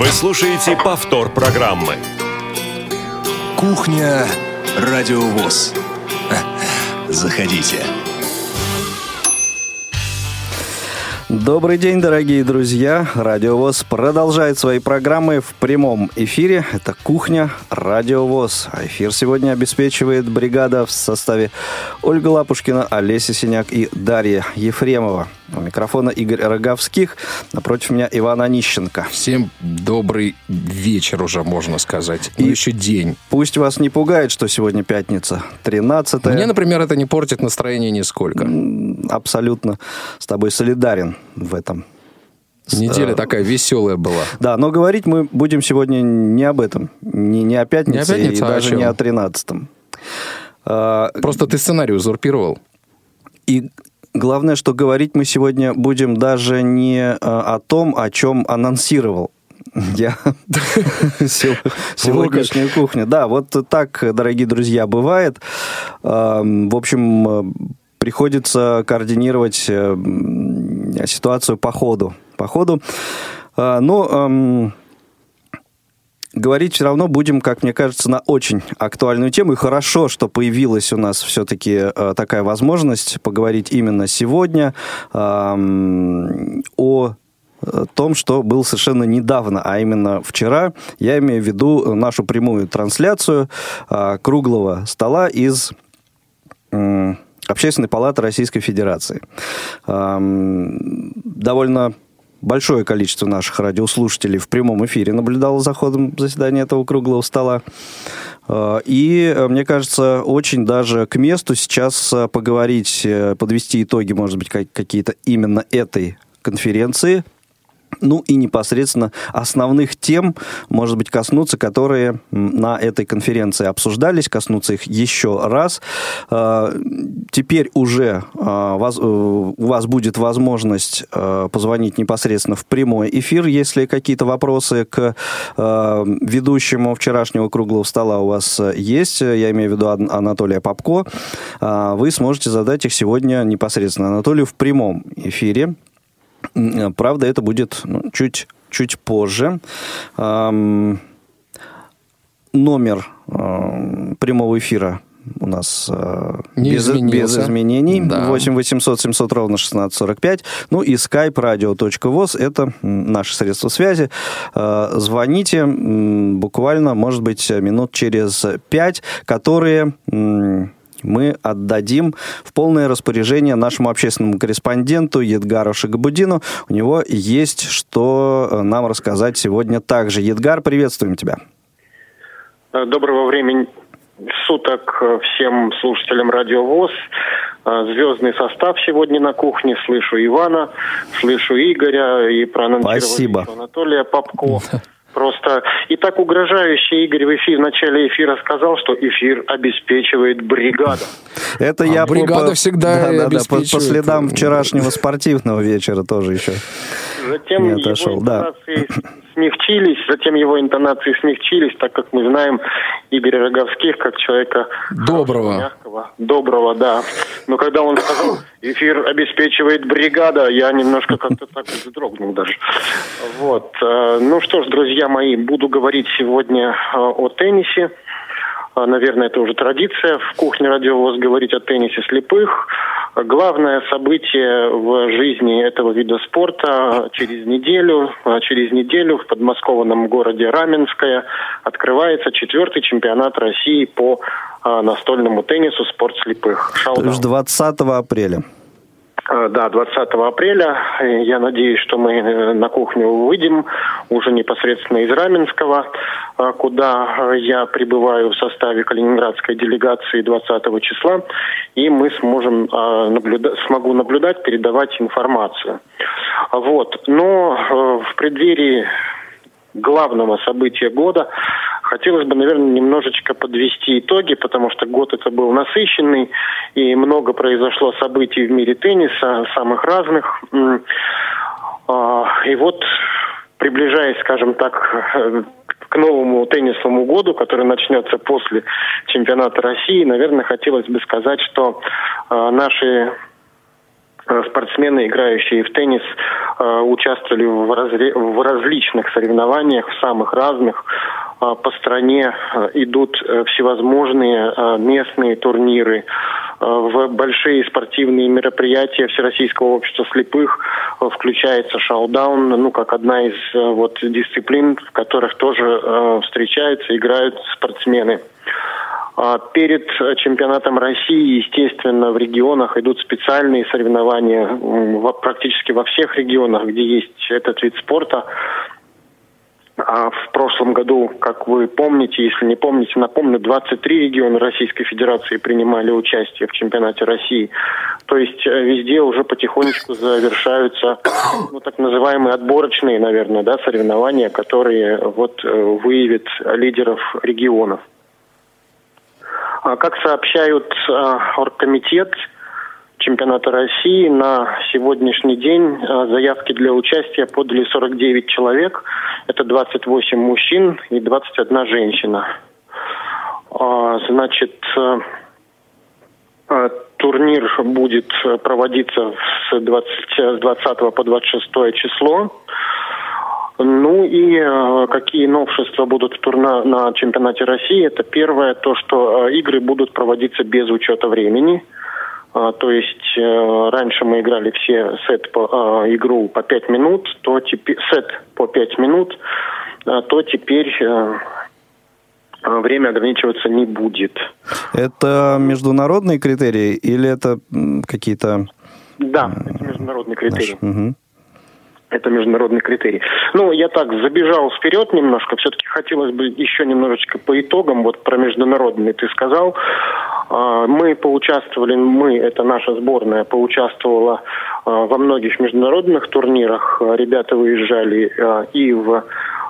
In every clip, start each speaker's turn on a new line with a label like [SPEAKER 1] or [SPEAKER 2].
[SPEAKER 1] Вы слушаете повтор программы.
[SPEAKER 2] Кухня Радиовоз. Заходите.
[SPEAKER 3] Добрый день, дорогие друзья. Радио ВОЗ продолжает свои программы в прямом эфире. Это «Кухня Радио ВОЗ». А эфир сегодня обеспечивает бригада в составе Ольга Лапушкина, Олеся Синяк и Дарья Ефремова. У микрофона Игорь Роговских. Напротив меня Иван Онищенко.
[SPEAKER 4] Всем добрый вечер уже, можно сказать. И ну, еще день.
[SPEAKER 3] Пусть вас не пугает, что сегодня пятница, 13
[SPEAKER 4] Мне, например, это не портит настроение нисколько.
[SPEAKER 3] Абсолютно с тобой солидарен в этом.
[SPEAKER 4] Неделя такая веселая была.
[SPEAKER 3] Да, но говорить мы будем сегодня не об этом. Не, не о пятнице, не о пятнице и а даже не о тринадцатом.
[SPEAKER 4] А, Просто ты сценарий узурпировал.
[SPEAKER 3] И главное, что говорить мы сегодня будем даже не а, о том, о чем анонсировал я сегодняшнюю кухню. Да, вот так, дорогие друзья, бывает. В общем, приходится координировать э, ситуацию по ходу. По ходу. Но эм, говорить все равно будем, как мне кажется, на очень актуальную тему. И хорошо, что появилась у нас все-таки э, такая возможность поговорить именно сегодня эм, о том, что был совершенно недавно, а именно вчера. Я имею в виду нашу прямую трансляцию э, круглого стола из Общественной палаты Российской Федерации. Довольно большое количество наших радиослушателей в прямом эфире наблюдало за ходом заседания этого круглого стола. А, и, мне кажется, очень даже к месту сейчас поговорить, э, подвести итоги, может быть, какие-то именно этой конференции – ну и непосредственно основных тем, может быть, коснуться, которые на этой конференции обсуждались, коснуться их еще раз. А, теперь уже а, э, у вас будет возможность а, позвонить непосредственно в прямой эфир, если какие-то вопросы к ведущему вчерашнего круглого стола у вас есть, я имею в виду Анатолия Попко, вы сможете задать их сегодня непосредственно Анатолию в прямом эфире. Правда, это будет ну, чуть, чуть позже. Эм, номер э, прямого эфира у нас э, без, без изменений. Да. 8 800 700 ровно 1645. Ну и skype radio.voz это наши средства связи. Э, звоните буквально, может быть, минут через 5, которые... Э, мы отдадим в полное распоряжение нашему общественному корреспонденту Едгару Шагабудину. У него есть что э, нам рассказать сегодня также. Едгар, приветствуем тебя.
[SPEAKER 5] Э, доброго времени суток э, всем слушателям Радио ВОЗ. Звездный состав сегодня на кухне. Слышу Ивана, слышу Игоря и проанонсировали
[SPEAKER 3] Спасибо.
[SPEAKER 5] Анатолия Попко. Просто и так угрожающе Игорь в, эфир, в начале эфира сказал, что эфир обеспечивает бригада.
[SPEAKER 3] Это а я
[SPEAKER 4] бригада по, всегда да, да, да,
[SPEAKER 3] по, по следам вчерашнего спортивного вечера тоже еще
[SPEAKER 5] Затем не отошел. Его да смягчились, затем его интонации смягчились, так как мы знаем Игоря Роговских как человека
[SPEAKER 4] доброго,
[SPEAKER 5] мягкого, доброго, да. Но когда он сказал, эфир обеспечивает бригада, я немножко как-то так вздрогнул даже. Вот. Э, ну что ж, друзья мои, буду говорить сегодня э, о теннисе. Э, наверное, это уже традиция в кухне радиовоз говорить о теннисе слепых. Главное событие в жизни этого вида спорта через неделю, через неделю в подмосковном городе Раменское открывается четвертый чемпионат России по а, настольному теннису «Спорт слепых».
[SPEAKER 3] Есть 20 апреля.
[SPEAKER 5] А, да, 20 апреля. Я надеюсь, что мы э, на кухню выйдем уже непосредственно из Раменского, куда я прибываю в составе калининградской делегации 20 числа, и мы сможем наблюдать, смогу наблюдать, передавать информацию. Вот. Но э, в преддверии главного события года Хотелось бы, наверное, немножечко подвести итоги, потому что год это был насыщенный, и много произошло событий в мире тенниса, самых разных. А, и вот, приближаясь, скажем так, к новому теннисному году, который начнется после чемпионата России, наверное, хотелось бы сказать, что а, наши спортсмены, играющие в теннис, э, участвовали в, разре... в различных соревнованиях, в самых разных. Э, по стране идут всевозможные местные турниры, в большие спортивные мероприятия Всероссийского общества слепых включается шоу-даун, ну, как одна из вот, дисциплин, в которых тоже встречаются, играют спортсмены. А перед чемпионатом России, естественно, в регионах идут специальные соревнования практически во всех регионах, где есть этот вид спорта. А в прошлом году, как вы помните, если не помните, напомню, 23 региона Российской Федерации принимали участие в чемпионате России. То есть э, везде уже потихонечку завершаются ну, так называемые отборочные, наверное, да, соревнования, которые вот э, выявят лидеров регионов. А как сообщают а, оргкомитет чемпионата России, на сегодняшний день а, заявки для участия подали 49 человек. Это 28 мужчин и 21 женщина. Значит, турнир будет проводиться с 20, с 20 по 26 число. Ну и э, какие новшества будут в турна на чемпионате России? Это первое, то, что э, игры будут проводиться без учета времени. Uh, то есть uh, раньше мы играли все сет по игру по 5 минут, то теперь сет по 5 минут, то теперь время ограничиваться не будет.
[SPEAKER 3] Это международные критерии или это какие-то?
[SPEAKER 5] Да, это международные критерии. Наши. Угу. Это международный критерий. Ну, я так забежал вперед немножко. Все-таки хотелось бы еще немножечко по итогам. Вот про международный ты сказал. А, мы поучаствовали, мы, это наша сборная, поучаствовала а, во многих международных турнирах. Ребята выезжали а, и в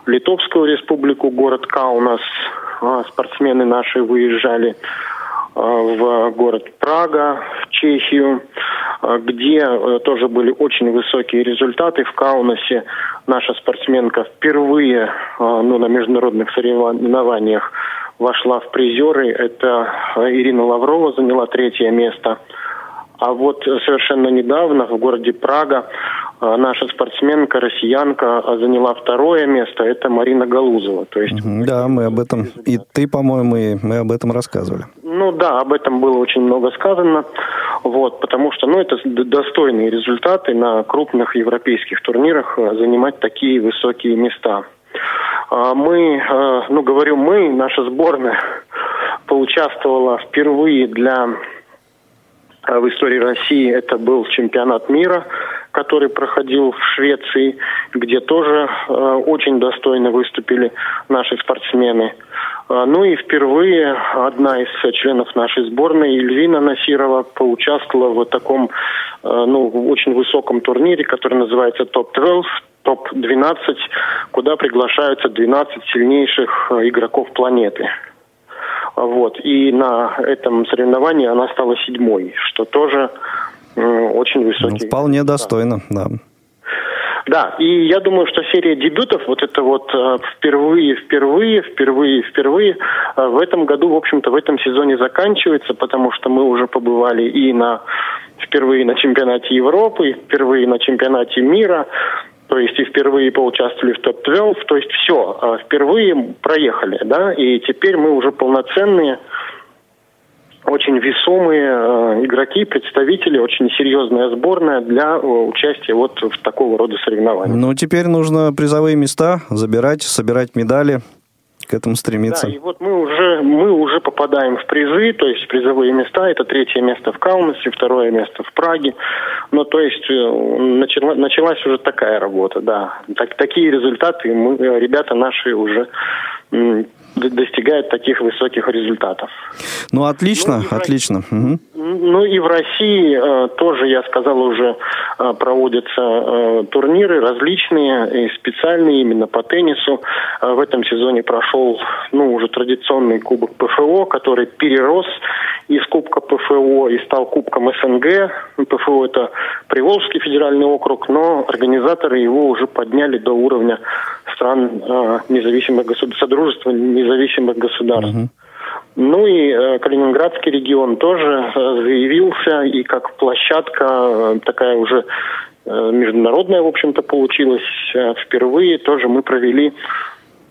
[SPEAKER 5] Литовскую республику, город Каунас. Спортсмены наши выезжали в город Прага, в Чехию, где э, тоже были очень высокие результаты. В Каунасе наша спортсменка впервые э, ну, на международных соревнованиях вошла в призеры. Это Ирина Лаврова заняла третье место. А вот совершенно недавно в городе Прага э, наша спортсменка, россиянка, заняла второе место. Это Марина Галузова. То есть,
[SPEAKER 3] да, мы об этом, и ты, по-моему, мы об этом рассказывали.
[SPEAKER 5] Ну да, об этом было очень много сказано, вот, потому что, ну, это достойные результаты на крупных европейских турнирах э, занимать такие высокие места. А мы, ну, говорю мы, наша сборная поучаствовала впервые для в истории России это был чемпионат мира, который проходил в Швеции, где тоже э, очень достойно выступили наши спортсмены. А, ну и впервые одна из членов нашей сборной, Ильвина Насирова, поучаствовала в таком а, ну, очень высоком турнире, который называется ТОП-12, ТОП-12, куда приглашаются 12 сильнейших а, игроков планеты. Вот. И на этом соревновании она стала седьмой, что тоже очень высокий.
[SPEAKER 3] Ну, вполне достойно, да.
[SPEAKER 5] Да, и я думаю, что серия дебютов, вот это вот э, впервые, впервые, впервые, впервые, э, в этом году, в общем-то, в этом сезоне заканчивается, потому что мы уже побывали и на впервые на чемпионате Европы, впервые на чемпионате мира, то есть и впервые поучаствовали в топ-12, то есть все, э, впервые проехали, да, и теперь мы уже полноценные очень весомые э, игроки, представители, очень серьезная сборная для э, участия вот в такого рода соревнованиях.
[SPEAKER 3] Ну, теперь нужно призовые места забирать, собирать медали к этому стремиться.
[SPEAKER 5] Да, и вот мы уже, мы уже попадаем в призы, то есть призовые места. Это третье место в Каунасе, второе место в Праге. Ну, то есть э, начала, началась уже такая работа, да. Так, такие результаты мы, ребята наши уже достигают таких высоких результатов.
[SPEAKER 3] Ну, отлично, ну, отлично.
[SPEAKER 5] Угу. Ну и в России э, тоже, я сказал, уже э, проводятся э, турниры различные, и специальные именно по теннису. Э, в этом сезоне прошел, ну, уже традиционный кубок ПФО, который перерос из Кубка ПФО и стал Кубком СНГ. ПФО это Приволжский федеральный округ, но организаторы его уже подняли до уровня стран э, независимых государств, Содружества независимых государств. Угу. Ну и э, Калининградский регион тоже э, заявился, и как площадка э, такая уже международная, в общем-то, получилась. Впервые тоже мы провели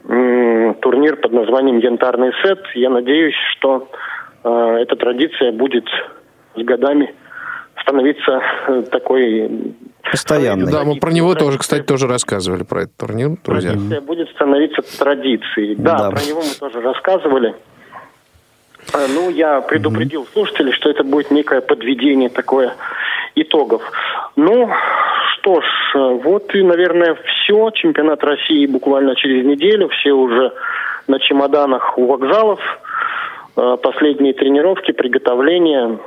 [SPEAKER 5] турнир под названием «Янтарный сет». Я надеюсь, что э, эта традиция будет с годами становиться такой
[SPEAKER 3] Постоянный.
[SPEAKER 4] Да, мы про него тоже, кстати, тоже рассказывали, про этот турнир, друзья.
[SPEAKER 5] Традиция будет становиться традицией. Да,
[SPEAKER 3] Да.
[SPEAKER 5] про него мы тоже рассказывали. А, Ну, я предупредил слушателей, что это будет некое подведение такое итогов. Ну, что ж, вот и, наверное, все. Чемпионат России буквально через неделю. Все уже на чемоданах у вокзалов. Э, Последние тренировки, приготовления.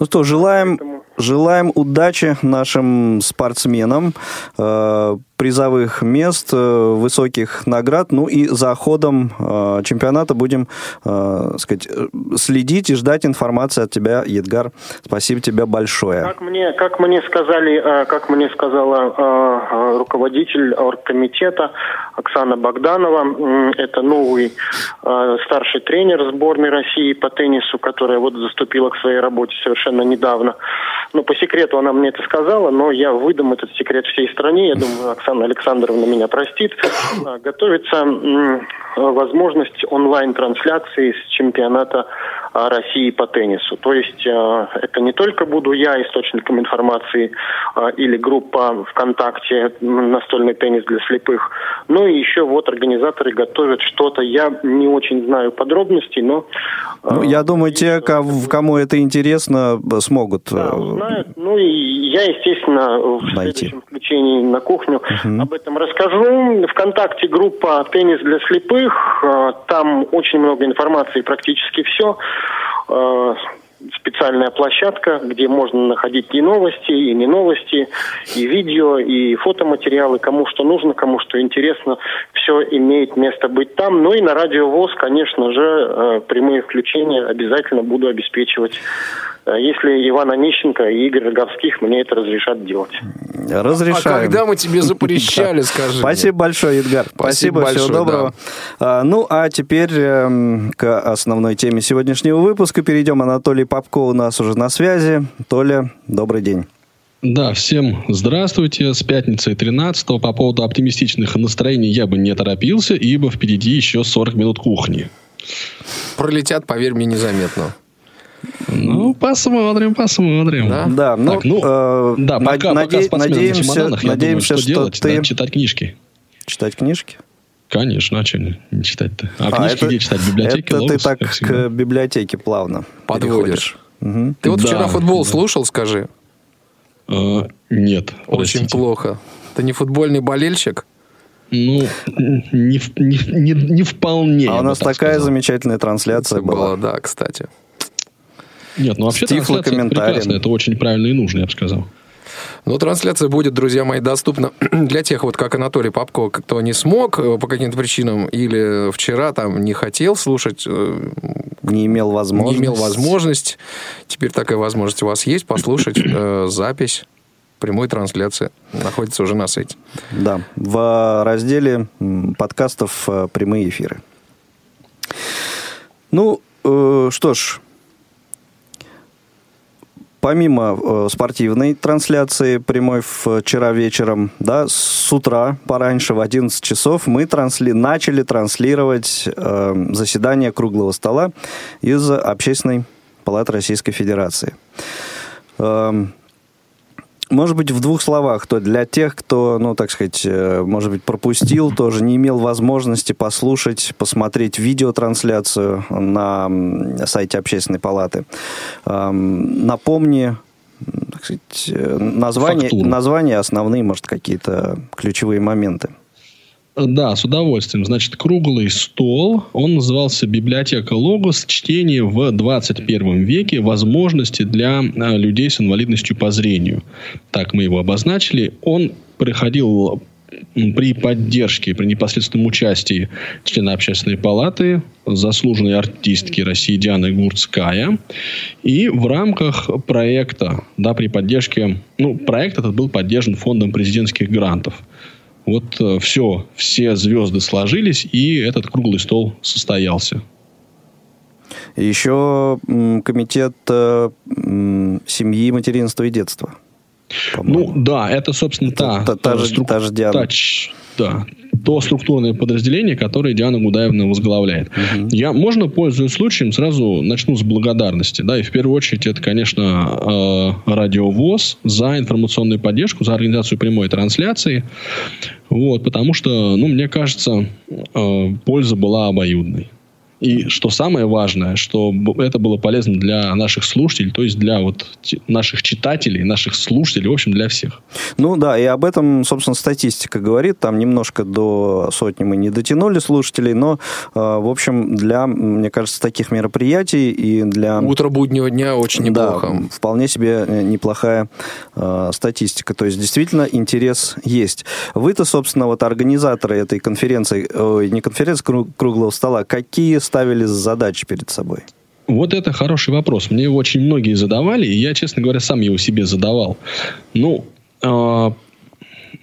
[SPEAKER 3] Ну что, желаем, желаем удачи нашим спортсменам, э, призовых мест, э, высоких наград. Ну и за ходом э, чемпионата будем э, сказать, э, следить и ждать информации от тебя, Едгар. Спасибо тебе большое.
[SPEAKER 5] Как мне, как мне сказали, э, как мне сказала э, э, руководитель оргкомитета Оксана Богданова, м, это новый э, старший тренер сборной России по теннису, которая вот заступила к своей работе совершенно недавно. Ну, по секрету она мне это сказала, но я выдам этот секрет всей стране. Я думаю, Оксана Александровна меня простит. Готовится возможность онлайн-трансляции с чемпионата а, России по теннису. То есть а, это не только буду я источником информации или группа ВКонтакте «Настольный теннис для слепых», но и еще вот организаторы готовят что-то. Я не очень знаю подробностей, но...
[SPEAKER 3] Ну, я думаю, те, кому это интересно, смогут.
[SPEAKER 5] да,
[SPEAKER 3] э,
[SPEAKER 5] узнают. Ну и я, естественно, в
[SPEAKER 3] Найти.
[SPEAKER 5] следующем включении на кухню об этом расскажу. Вконтакте группа «Теннис для слепых». Э, Там очень много информации, практически все. Э, Специальная площадка, где можно находить и новости, и не новости, и видео, и фотоматериалы, кому что нужно, кому что интересно. Все имеет место быть там. Ну и на радио ВОЗ, конечно же, э, прямые включения обязательно буду обеспечивать. Если Иван Онищенко и Игорь Роговских мне это разрешат делать.
[SPEAKER 4] А
[SPEAKER 3] Разрешаем.
[SPEAKER 4] когда мы тебе запрещали, скажи
[SPEAKER 3] Спасибо большое, Эдгар.
[SPEAKER 4] Спасибо
[SPEAKER 3] всего
[SPEAKER 4] большое,
[SPEAKER 3] доброго. А, ну, а теперь эм, к основной теме сегодняшнего выпуска перейдем. Анатолий Попко у нас уже на связи. Толя, добрый день.
[SPEAKER 6] Да, всем здравствуйте. С пятницы 13 по поводу оптимистичных настроений я бы не торопился, ибо впереди еще 40 минут кухни.
[SPEAKER 4] Пролетят, поверь мне, незаметно.
[SPEAKER 6] Ну, посмотрим, посмотрим.
[SPEAKER 4] Да?
[SPEAKER 3] Да, ну,
[SPEAKER 6] Так, ну,
[SPEAKER 3] э,
[SPEAKER 6] Да, пока,
[SPEAKER 3] наде-
[SPEAKER 6] пока спортсмены на
[SPEAKER 3] надеемся, надеемся,
[SPEAKER 6] думаю, что,
[SPEAKER 3] что
[SPEAKER 6] делать?
[SPEAKER 3] ты
[SPEAKER 6] Да, читать книжки.
[SPEAKER 3] читать книжки.
[SPEAKER 6] Конечно, а что не, читать-то? А,
[SPEAKER 3] А,
[SPEAKER 6] книжки
[SPEAKER 3] это-
[SPEAKER 6] где читать? В библиотеке?
[SPEAKER 3] Это ты
[SPEAKER 6] Логос,
[SPEAKER 3] так к библиотеке плавно
[SPEAKER 4] Подводишь.
[SPEAKER 3] Мгм.
[SPEAKER 4] Ты вот
[SPEAKER 6] Да.
[SPEAKER 4] вчера футбол слушал, скажи?
[SPEAKER 6] Э, нет,
[SPEAKER 4] Очень
[SPEAKER 6] простите.
[SPEAKER 4] плохо. Ты не футбольный болельщик?
[SPEAKER 6] Ну, не, не, не, не вполне.
[SPEAKER 3] А у нас
[SPEAKER 6] так
[SPEAKER 3] такая
[SPEAKER 6] сказал.
[SPEAKER 3] замечательная трансляция была.
[SPEAKER 4] Была, да, кстати.
[SPEAKER 6] Нет, ну вообще трансляция это прекрасно, это очень правильно и нужно, я бы сказал.
[SPEAKER 4] Но трансляция будет, друзья мои, доступна для тех, вот как Анатолий Попко, кто не смог э, по каким-то причинам или вчера там не хотел слушать, э,
[SPEAKER 3] Не имел
[SPEAKER 4] не
[SPEAKER 3] возможности.
[SPEAKER 4] имел возможность. Теперь такая возможность у вас есть послушать э, запись прямой трансляции. Находится уже на сайте.
[SPEAKER 3] Да, в разделе подкастов э, «Прямые эфиры». Ну, э, что ж, помимо э, спортивной трансляции прямой вчера вечером, да, с утра пораньше в 11 часов мы трансли... начали транслировать э, заседание круглого стола из Общественной палаты Российской Федерации. Эм, может быть, в двух словах, то для тех, кто, ну, так сказать, э, может быть, пропустил, тоже не имел возможности послушать, посмотреть видеотрансляцию на сайте Общественной палаты. Напомни, так сказать, э, название,
[SPEAKER 6] Фактуру.
[SPEAKER 3] названия основные, может, какие-то ключевые моменты.
[SPEAKER 6] Да, с удовольствием. Значит, круглый стол. Он назывался «Библиотека Логос. Чтение в 21 веке. Возможности для а, людей с инвалидностью по зрению». Так мы его обозначили. Он проходил при поддержке, при непосредственном участии члена общественной палаты, заслуженной артистки России Дианы Гурцкая. И в рамках проекта, да, при поддержке, ну, проект этот был поддержан фондом президентских грантов. Вот все, все звезды сложились, и этот круглый стол состоялся.
[SPEAKER 3] Еще комитет э, семьи, материнства и детства.
[SPEAKER 6] Ну да, это, собственно,
[SPEAKER 3] это,
[SPEAKER 6] та,
[SPEAKER 3] та, та, же, струк... та же Диана. Та,
[SPEAKER 6] да, то структурное подразделение, которое Диана Гудаевна возглавляет. Угу. Я, можно, пользуясь случаем, сразу начну с благодарности. Да, и в первую очередь это, конечно, э, Радиовоз за информационную поддержку, за организацию прямой трансляции. Вот, потому что, ну, мне кажется, э, польза была обоюдной. И что самое важное, что это было полезно для наших слушателей, то есть для вот наших читателей, наших слушателей, в общем, для всех.
[SPEAKER 3] Ну да, и об этом, собственно, статистика говорит. Там немножко до сотни мы не дотянули слушателей, но, э, в общем, для, мне кажется, таких мероприятий и для...
[SPEAKER 4] Утро буднего дня очень неплохо.
[SPEAKER 3] Да, вполне себе э, неплохая э, статистика. То есть, действительно, интерес есть. Вы-то, собственно, вот организаторы этой конференции, ой, не конференции, круглого стола, какие ставили задачи перед собой?
[SPEAKER 6] Вот это хороший вопрос. Мне его очень многие задавали, и я, честно говоря, сам его себе задавал. Ну, э,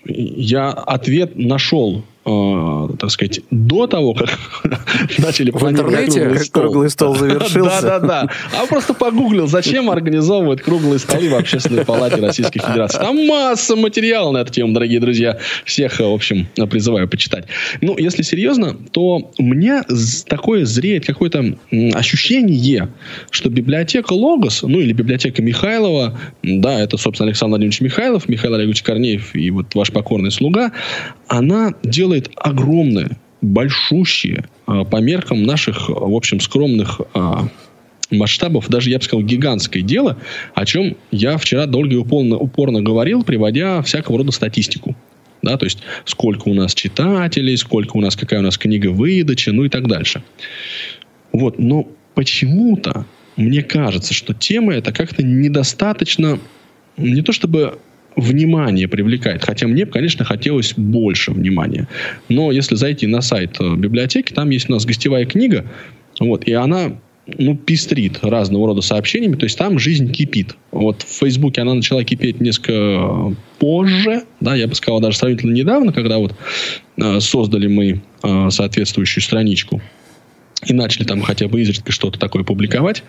[SPEAKER 6] я ответ нашел э, так сказать, до того, как начали
[SPEAKER 4] в интернете
[SPEAKER 3] круглый стол. круглый стол завершился.
[SPEAKER 6] Да, да, да. А просто погуглил, зачем организовывать круглые столы в Общественной палате Российской Федерации. Там масса материала на эту тему, дорогие друзья. Всех, в общем, призываю почитать. Ну, если серьезно, то у меня такое зреет какое-то ощущение, что библиотека Логос, ну или библиотека Михайлова, да, это, собственно, Александр Владимирович Михайлов, Михаил Олегович Корнеев и вот ваш покорный слуга, она делает огромное, большущее а, по меркам наших, в общем, скромных а, масштабов, даже, я бы сказал, гигантское дело, о чем я вчера долго и упорно, упорно говорил, приводя всякого рода статистику. Да, то есть, сколько у нас читателей, сколько у нас, какая у нас книга выдачи, ну и так дальше. Вот, но почему-то мне кажется, что тема эта как-то недостаточно, не то чтобы внимание привлекает. Хотя мне, конечно, хотелось больше внимания. Но если зайти на сайт э, библиотеки, там есть у нас гостевая книга, вот, и она ну, пестрит разного рода сообщениями, то есть там жизнь кипит. Вот в Фейсбуке она начала кипеть несколько позже, да, я бы сказал, даже сравнительно недавно, когда вот э, создали мы э, соответствующую страничку и начали там хотя бы изредка что-то такое публиковать.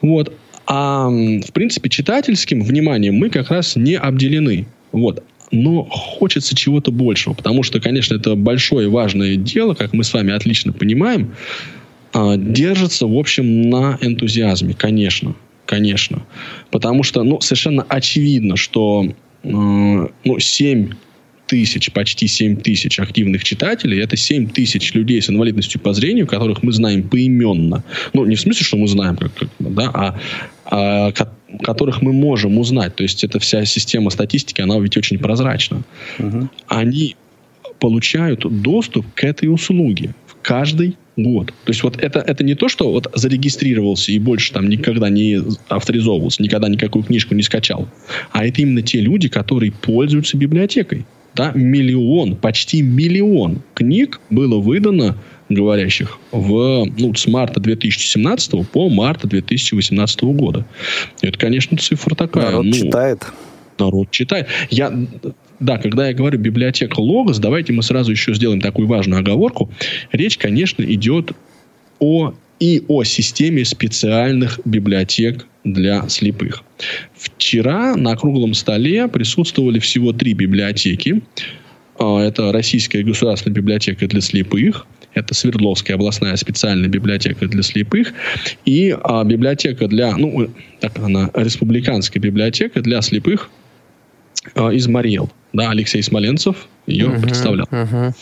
[SPEAKER 6] Вот. А в принципе читательским вниманием мы как раз не обделены. Вот. Но хочется чего-то большего, потому что, конечно, это большое и важное дело, как мы с вами отлично понимаем, а, держится, в общем, на энтузиазме, конечно, конечно. Потому что, ну, совершенно очевидно, что э, ну, 7 тысяч, почти 7 тысяч активных читателей. Это 7 тысяч людей с инвалидностью по зрению, которых мы знаем поименно. Ну, не в смысле, что мы знаем, как, как, да, а, а которых мы можем узнать. То есть, эта вся система статистики, она ведь очень прозрачна. Угу. Они получают доступ к этой услуге в каждый год. То есть вот это, это не то, что вот зарегистрировался и больше там никогда не авторизовывался, никогда никакую книжку не скачал, а это именно те люди, которые пользуются библиотекой да, миллион, почти миллион книг было выдано говорящих в, ну, с марта 2017 по марта 2018 года. Это, конечно, цифра такая.
[SPEAKER 3] Народ
[SPEAKER 6] ну,
[SPEAKER 3] читает.
[SPEAKER 6] Народ читает. Я, да, когда я говорю библиотека Логос, давайте мы сразу еще сделаем такую важную оговорку. Речь, конечно, идет о и о системе специальных библиотек для слепых. Вчера на круглом столе присутствовали всего три библиотеки. А, это Российская государственная библиотека для слепых, это Свердловская областная специальная библиотека для слепых и а, библиотека для, ну, так она, республиканская библиотека для слепых а, из Мариэл. Да, Алексей Смоленцев ее uh-huh, представлял. Uh-huh.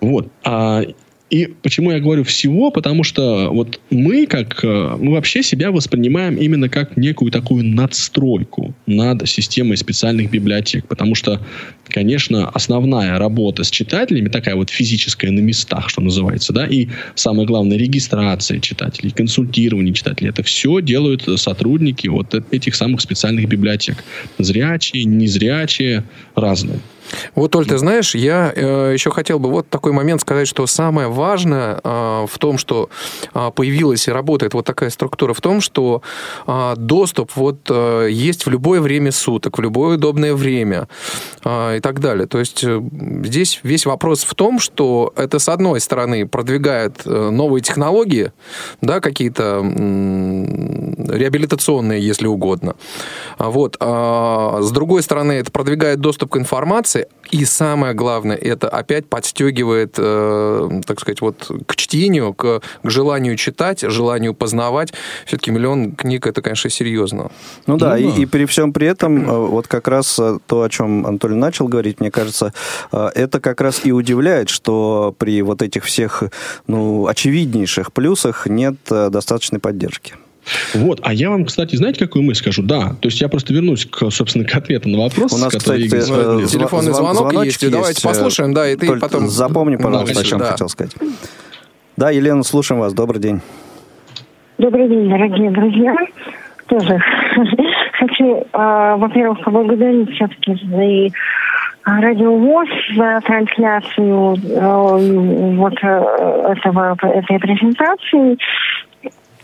[SPEAKER 6] Вот. А, и почему я говорю всего? Потому что вот мы как э, мы вообще себя воспринимаем именно как некую такую надстройку над системой специальных библиотек. Потому что, конечно, основная работа с читателями такая вот физическая на местах, что называется, да, и самое главное регистрация читателей, консультирование читателей. Это все делают сотрудники вот этих самых специальных библиотек. Зрячие, незрячие, разные.
[SPEAKER 4] Вот, Оль, ты знаешь, я э, еще хотел бы вот такой момент сказать, что самое важное э, в том, что э, появилась и работает вот такая структура, в том, что э, доступ вот э, есть в любое время суток, в любое удобное время э, и так далее. То есть э, здесь весь вопрос в том, что это, с одной стороны, продвигает э, новые технологии, да, какие-то э, реабилитационные, если угодно. А Вот. А с другой стороны, это продвигает доступ к информации, и самое главное, это опять подстегивает, э, так сказать, вот к чтению, к, к желанию читать, желанию познавать. Все-таки миллион книг это, конечно, серьезно.
[SPEAKER 3] Ну да, ну, и, и при всем при этом, э, вот как раз э, то, о чем Анатолий начал говорить, мне кажется, э, это как раз и удивляет, что при вот этих всех, ну, очевиднейших плюсах нет достаточной поддержки.
[SPEAKER 6] Вот, а я вам, кстати, знаете, какую мысль скажу? Да, то есть я просто вернусь, к, собственно, к ответу на вопрос.
[SPEAKER 3] У нас,
[SPEAKER 6] который
[SPEAKER 3] кстати,
[SPEAKER 4] Игорь... телефонный звонок есть, есть, давайте послушаем, да, и ты
[SPEAKER 3] Только
[SPEAKER 4] потом...
[SPEAKER 3] Запомни, пожалуйста, да, о чем да. хотел сказать. Да, Елена, слушаем вас, добрый день.
[SPEAKER 7] Добрый день, дорогие друзья. Тоже хочу, э, во-первых, поблагодарить все-таки за радио ВОЗ за трансляцию э, вот э, этого, этой презентации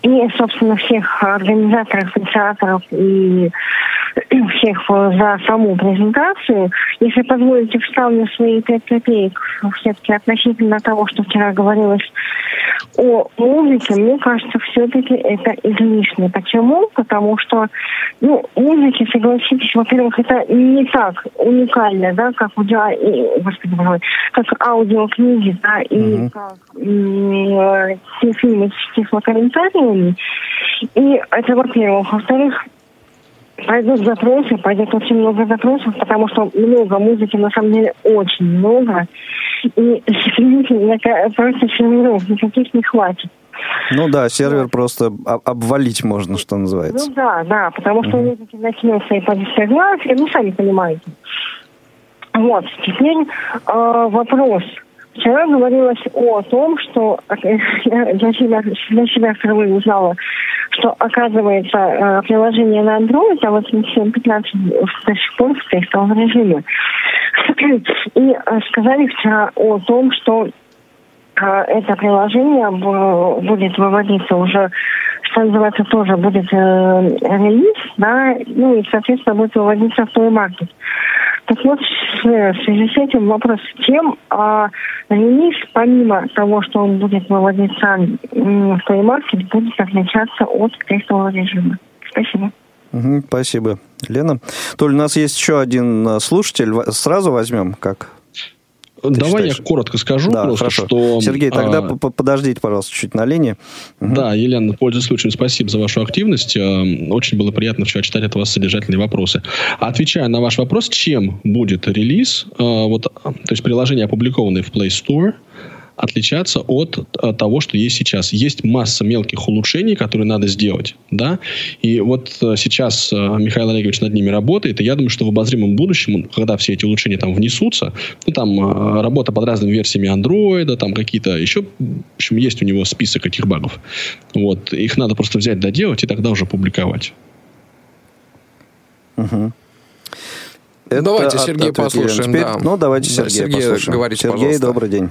[SPEAKER 7] и, собственно, всех организаторов, инициаторов и всех за саму презентацию. Если позволите, вставлю свои пять копеек все-таки относительно того, что вчера говорилось о музыке, мне кажется, все-таки это излишне. Почему? Потому что, ну, музыки, согласитесь, во-первых, это не так уникально, да, как, аудио, и, господи, боже как аудиокниги, да, и uh-huh. как э, те фильмы с тифлокомментариями. И это, во-первых. Во-вторых, пойдут запросы, пойдет очень много запросов, потому что много музыки, на самом деле, очень много. И, извините, просто серверов никаких не хватит.
[SPEAKER 3] Ну да, сервер просто обвалить можно, что называется.
[SPEAKER 7] Ну да, да, потому что mm-hmm. музыки начнется и по дискографии, ну сами понимаете. Вот, теперь э, вопрос. Вчера говорилось о том, что я для себя, для себя впервые узнала, что, оказывается, э, приложение на Android, а вот 7.15 до сих пор в режиме. И э, сказали вчера о том, что э, это приложение будет выводиться уже, что называется, тоже будет релиз, да, ну и, соответственно, будет выводиться в Play Market. Так вот, в связи с этим вопрос, чем а, релиз, помимо того, что он будет выводиться в плеймаркет, будет отличаться от тестового режима? Спасибо.
[SPEAKER 3] Угу, спасибо. Лена. Толь, у нас есть еще один а, слушатель. Сразу возьмем, как
[SPEAKER 6] Давай считаешь? я коротко скажу
[SPEAKER 3] да,
[SPEAKER 6] просто,
[SPEAKER 3] хорошо.
[SPEAKER 6] что...
[SPEAKER 3] Сергей, тогда а, подождите, пожалуйста, чуть на линии.
[SPEAKER 6] Угу. Да, Елена, пользуясь случаем, спасибо за вашу активность. А, очень было приятно вчера читать от вас содержательные вопросы. Отвечая на ваш вопрос, чем будет релиз, а, вот, то есть приложение, опубликованное в Play Store, отличаться от, от того, что есть сейчас. Есть масса мелких улучшений, которые надо сделать, да, и вот э, сейчас э, Михаил Олегович над ними работает, и я думаю, что в обозримом будущем, когда все эти улучшения там внесутся, ну, там э, работа под разными версиями андроида, там какие-то еще, в общем, есть у него список этих багов, вот, их надо просто взять, доделать, и тогда уже публиковать.
[SPEAKER 3] Угу.
[SPEAKER 4] Это давайте Сергей послушаем.
[SPEAKER 3] Теперь, да. Ну, давайте Сергея
[SPEAKER 4] Сергей,
[SPEAKER 3] послушаем.
[SPEAKER 4] Говорите,
[SPEAKER 3] Сергей,
[SPEAKER 4] пожалуйста.
[SPEAKER 3] добрый день.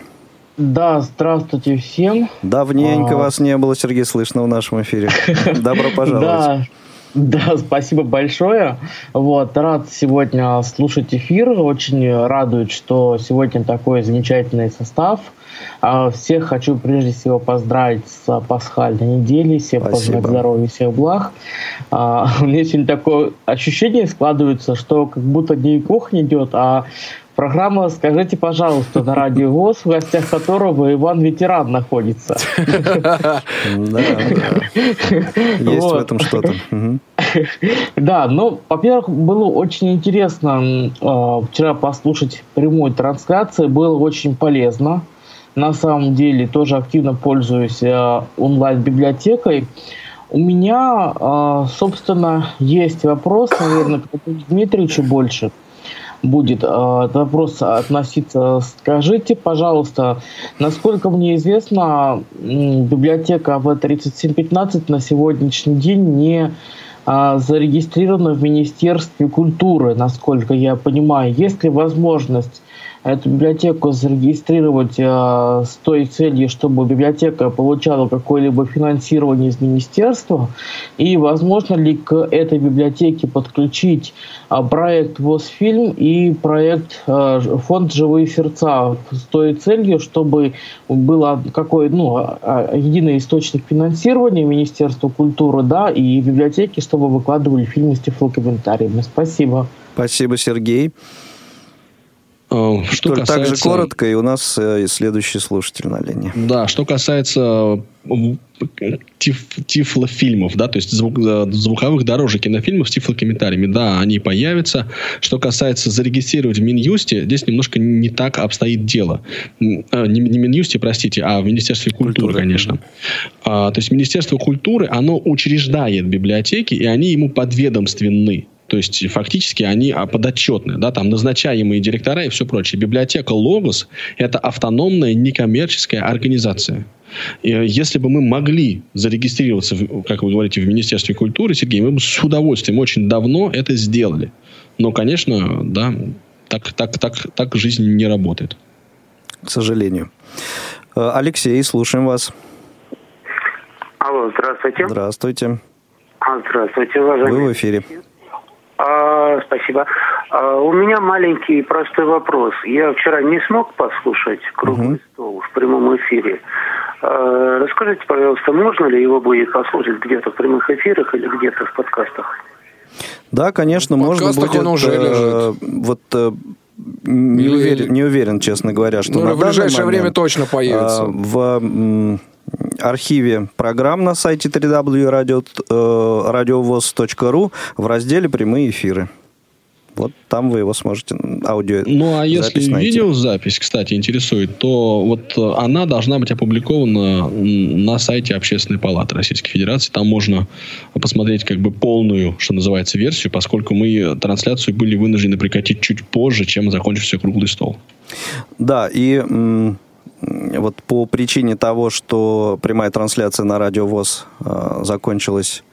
[SPEAKER 8] Да, здравствуйте всем.
[SPEAKER 3] Давненько а... вас не было, Сергей, слышно в нашем эфире. Добро пожаловать.
[SPEAKER 8] Да, спасибо большое. Вот, рад сегодня слушать эфир. Очень радует, что сегодня такой замечательный состав. А, всех хочу прежде всего поздравить с пасхальной неделей, всем пожелать здоровья, всех благ. А, у меня сегодня такое ощущение складывается, что как будто не кухня идет, а Программа «Скажите, пожалуйста» на радио ВОЗ, в гостях которого Иван Ветеран находится.
[SPEAKER 3] Есть в этом что-то.
[SPEAKER 8] Да, ну, во-первых, было очень интересно а, вчера послушать прямую трансляцию, было очень полезно. На самом деле, тоже активно пользуюсь а, онлайн-библиотекой. У меня, а, собственно, есть вопрос, наверное, к Дмитриевичу больше – будет э, вопрос относиться. Скажите, пожалуйста, насколько мне известно, библиотека В3715 на сегодняшний день не а, зарегистрирована в Министерстве культуры, насколько я понимаю. Есть ли возможность эту библиотеку зарегистрировать э, с той целью, чтобы библиотека получала какое-либо финансирование из министерства, и возможно ли к этой библиотеке подключить э, проект ВОЗ-фильм и проект э, фонд «Живые сердца» с той целью, чтобы было какой ну, единый источник финансирования Министерства культуры, да, и библиотеки, чтобы выкладывали фильмы с тифлокомментариями. Спасибо.
[SPEAKER 3] Спасибо, Сергей. Э, что Только касается... так же коротко, и у нас э, следующий слушатель на линии.
[SPEAKER 6] Да, что касается э, тиф, тифлофильмов, да, то есть звук, звуковых дорожек кинофильмов с тифлокомментариями, да, они появятся. Что касается зарегистрировать в Минюсте, здесь немножко не так обстоит дело. Не, не Минюсте, простите, а в Министерстве культуры, культуры. конечно. А, то есть Министерство культуры, оно учреждает библиотеки, и они ему подведомственны. То есть фактически они подотчетны, да, там назначаемые директора и все прочее. Библиотека Логос – это автономная некоммерческая организация. И если бы мы могли зарегистрироваться, как вы говорите, в Министерстве культуры, Сергей, мы бы с удовольствием очень давно это сделали. Но, конечно, да, так, так, так, так жизнь не работает.
[SPEAKER 3] К сожалению. Э, Алексей, слушаем вас.
[SPEAKER 9] Алло, здравствуйте.
[SPEAKER 3] Здравствуйте.
[SPEAKER 9] А, здравствуйте, уважаемый.
[SPEAKER 3] Вы в эфире.
[SPEAKER 9] А, спасибо. А, у меня маленький простой вопрос. Я вчера не смог послушать круглый угу. стол в прямом эфире. А, расскажите, пожалуйста, можно ли его будет послушать где-то в прямых эфирах или где-то в подкастах?
[SPEAKER 3] Да, конечно, в можно будет.
[SPEAKER 4] он уже
[SPEAKER 3] э, Вот э, не, уверен, не уверен, честно говоря, что
[SPEAKER 4] ну,
[SPEAKER 3] на
[SPEAKER 4] в ближайшее момент, время точно появится.
[SPEAKER 3] Э, в архиве программ на сайте www.radiovoz.ru в разделе «Прямые эфиры». Вот там вы его сможете аудио.
[SPEAKER 6] Ну а если найти. видеозапись, кстати, интересует, то вот э, она должна быть опубликована на сайте Общественной палаты Российской Федерации. Там можно посмотреть как бы полную, что называется, версию, поскольку мы трансляцию были вынуждены прекратить чуть позже, чем закончился круглый стол.
[SPEAKER 3] Да, и вот по причине того, что прямая трансляция на Радио ВОЗ э, закончилась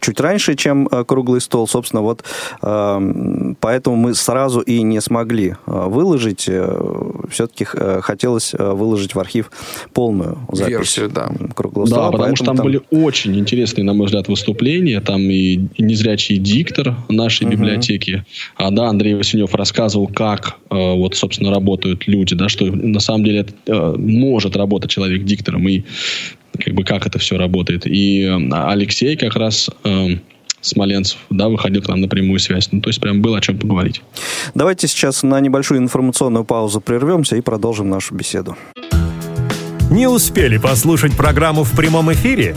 [SPEAKER 3] чуть раньше, чем э, круглый стол. Собственно, вот поэтому мы сразу и не смогли э, выложить. Э, Все-таки хотелось выложить в архив полную запись
[SPEAKER 4] Версию, да.
[SPEAKER 3] круглого стола.
[SPEAKER 6] Да, потому что там, там были очень интересные, на мой взгляд, выступления. Там и незрячий диктор нашей угу. библиотеки. А, да, Андрей Васильев рассказывал, как вот, собственно, работают люди, да, что на самом деле может работать человек диктором. И как бы как это все работает. И э, Алексей как раз э, Смоленцев, да, выходил к нам на прямую связь. Ну, то есть прям было о чем поговорить.
[SPEAKER 3] Давайте сейчас на небольшую информационную паузу прервемся и продолжим нашу беседу.
[SPEAKER 1] Не успели послушать программу в прямом эфире?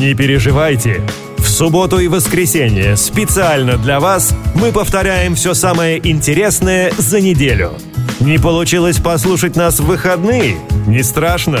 [SPEAKER 1] Не переживайте. В субботу и воскресенье специально для вас мы повторяем все самое интересное за неделю. Не получилось послушать нас в выходные? Не страшно.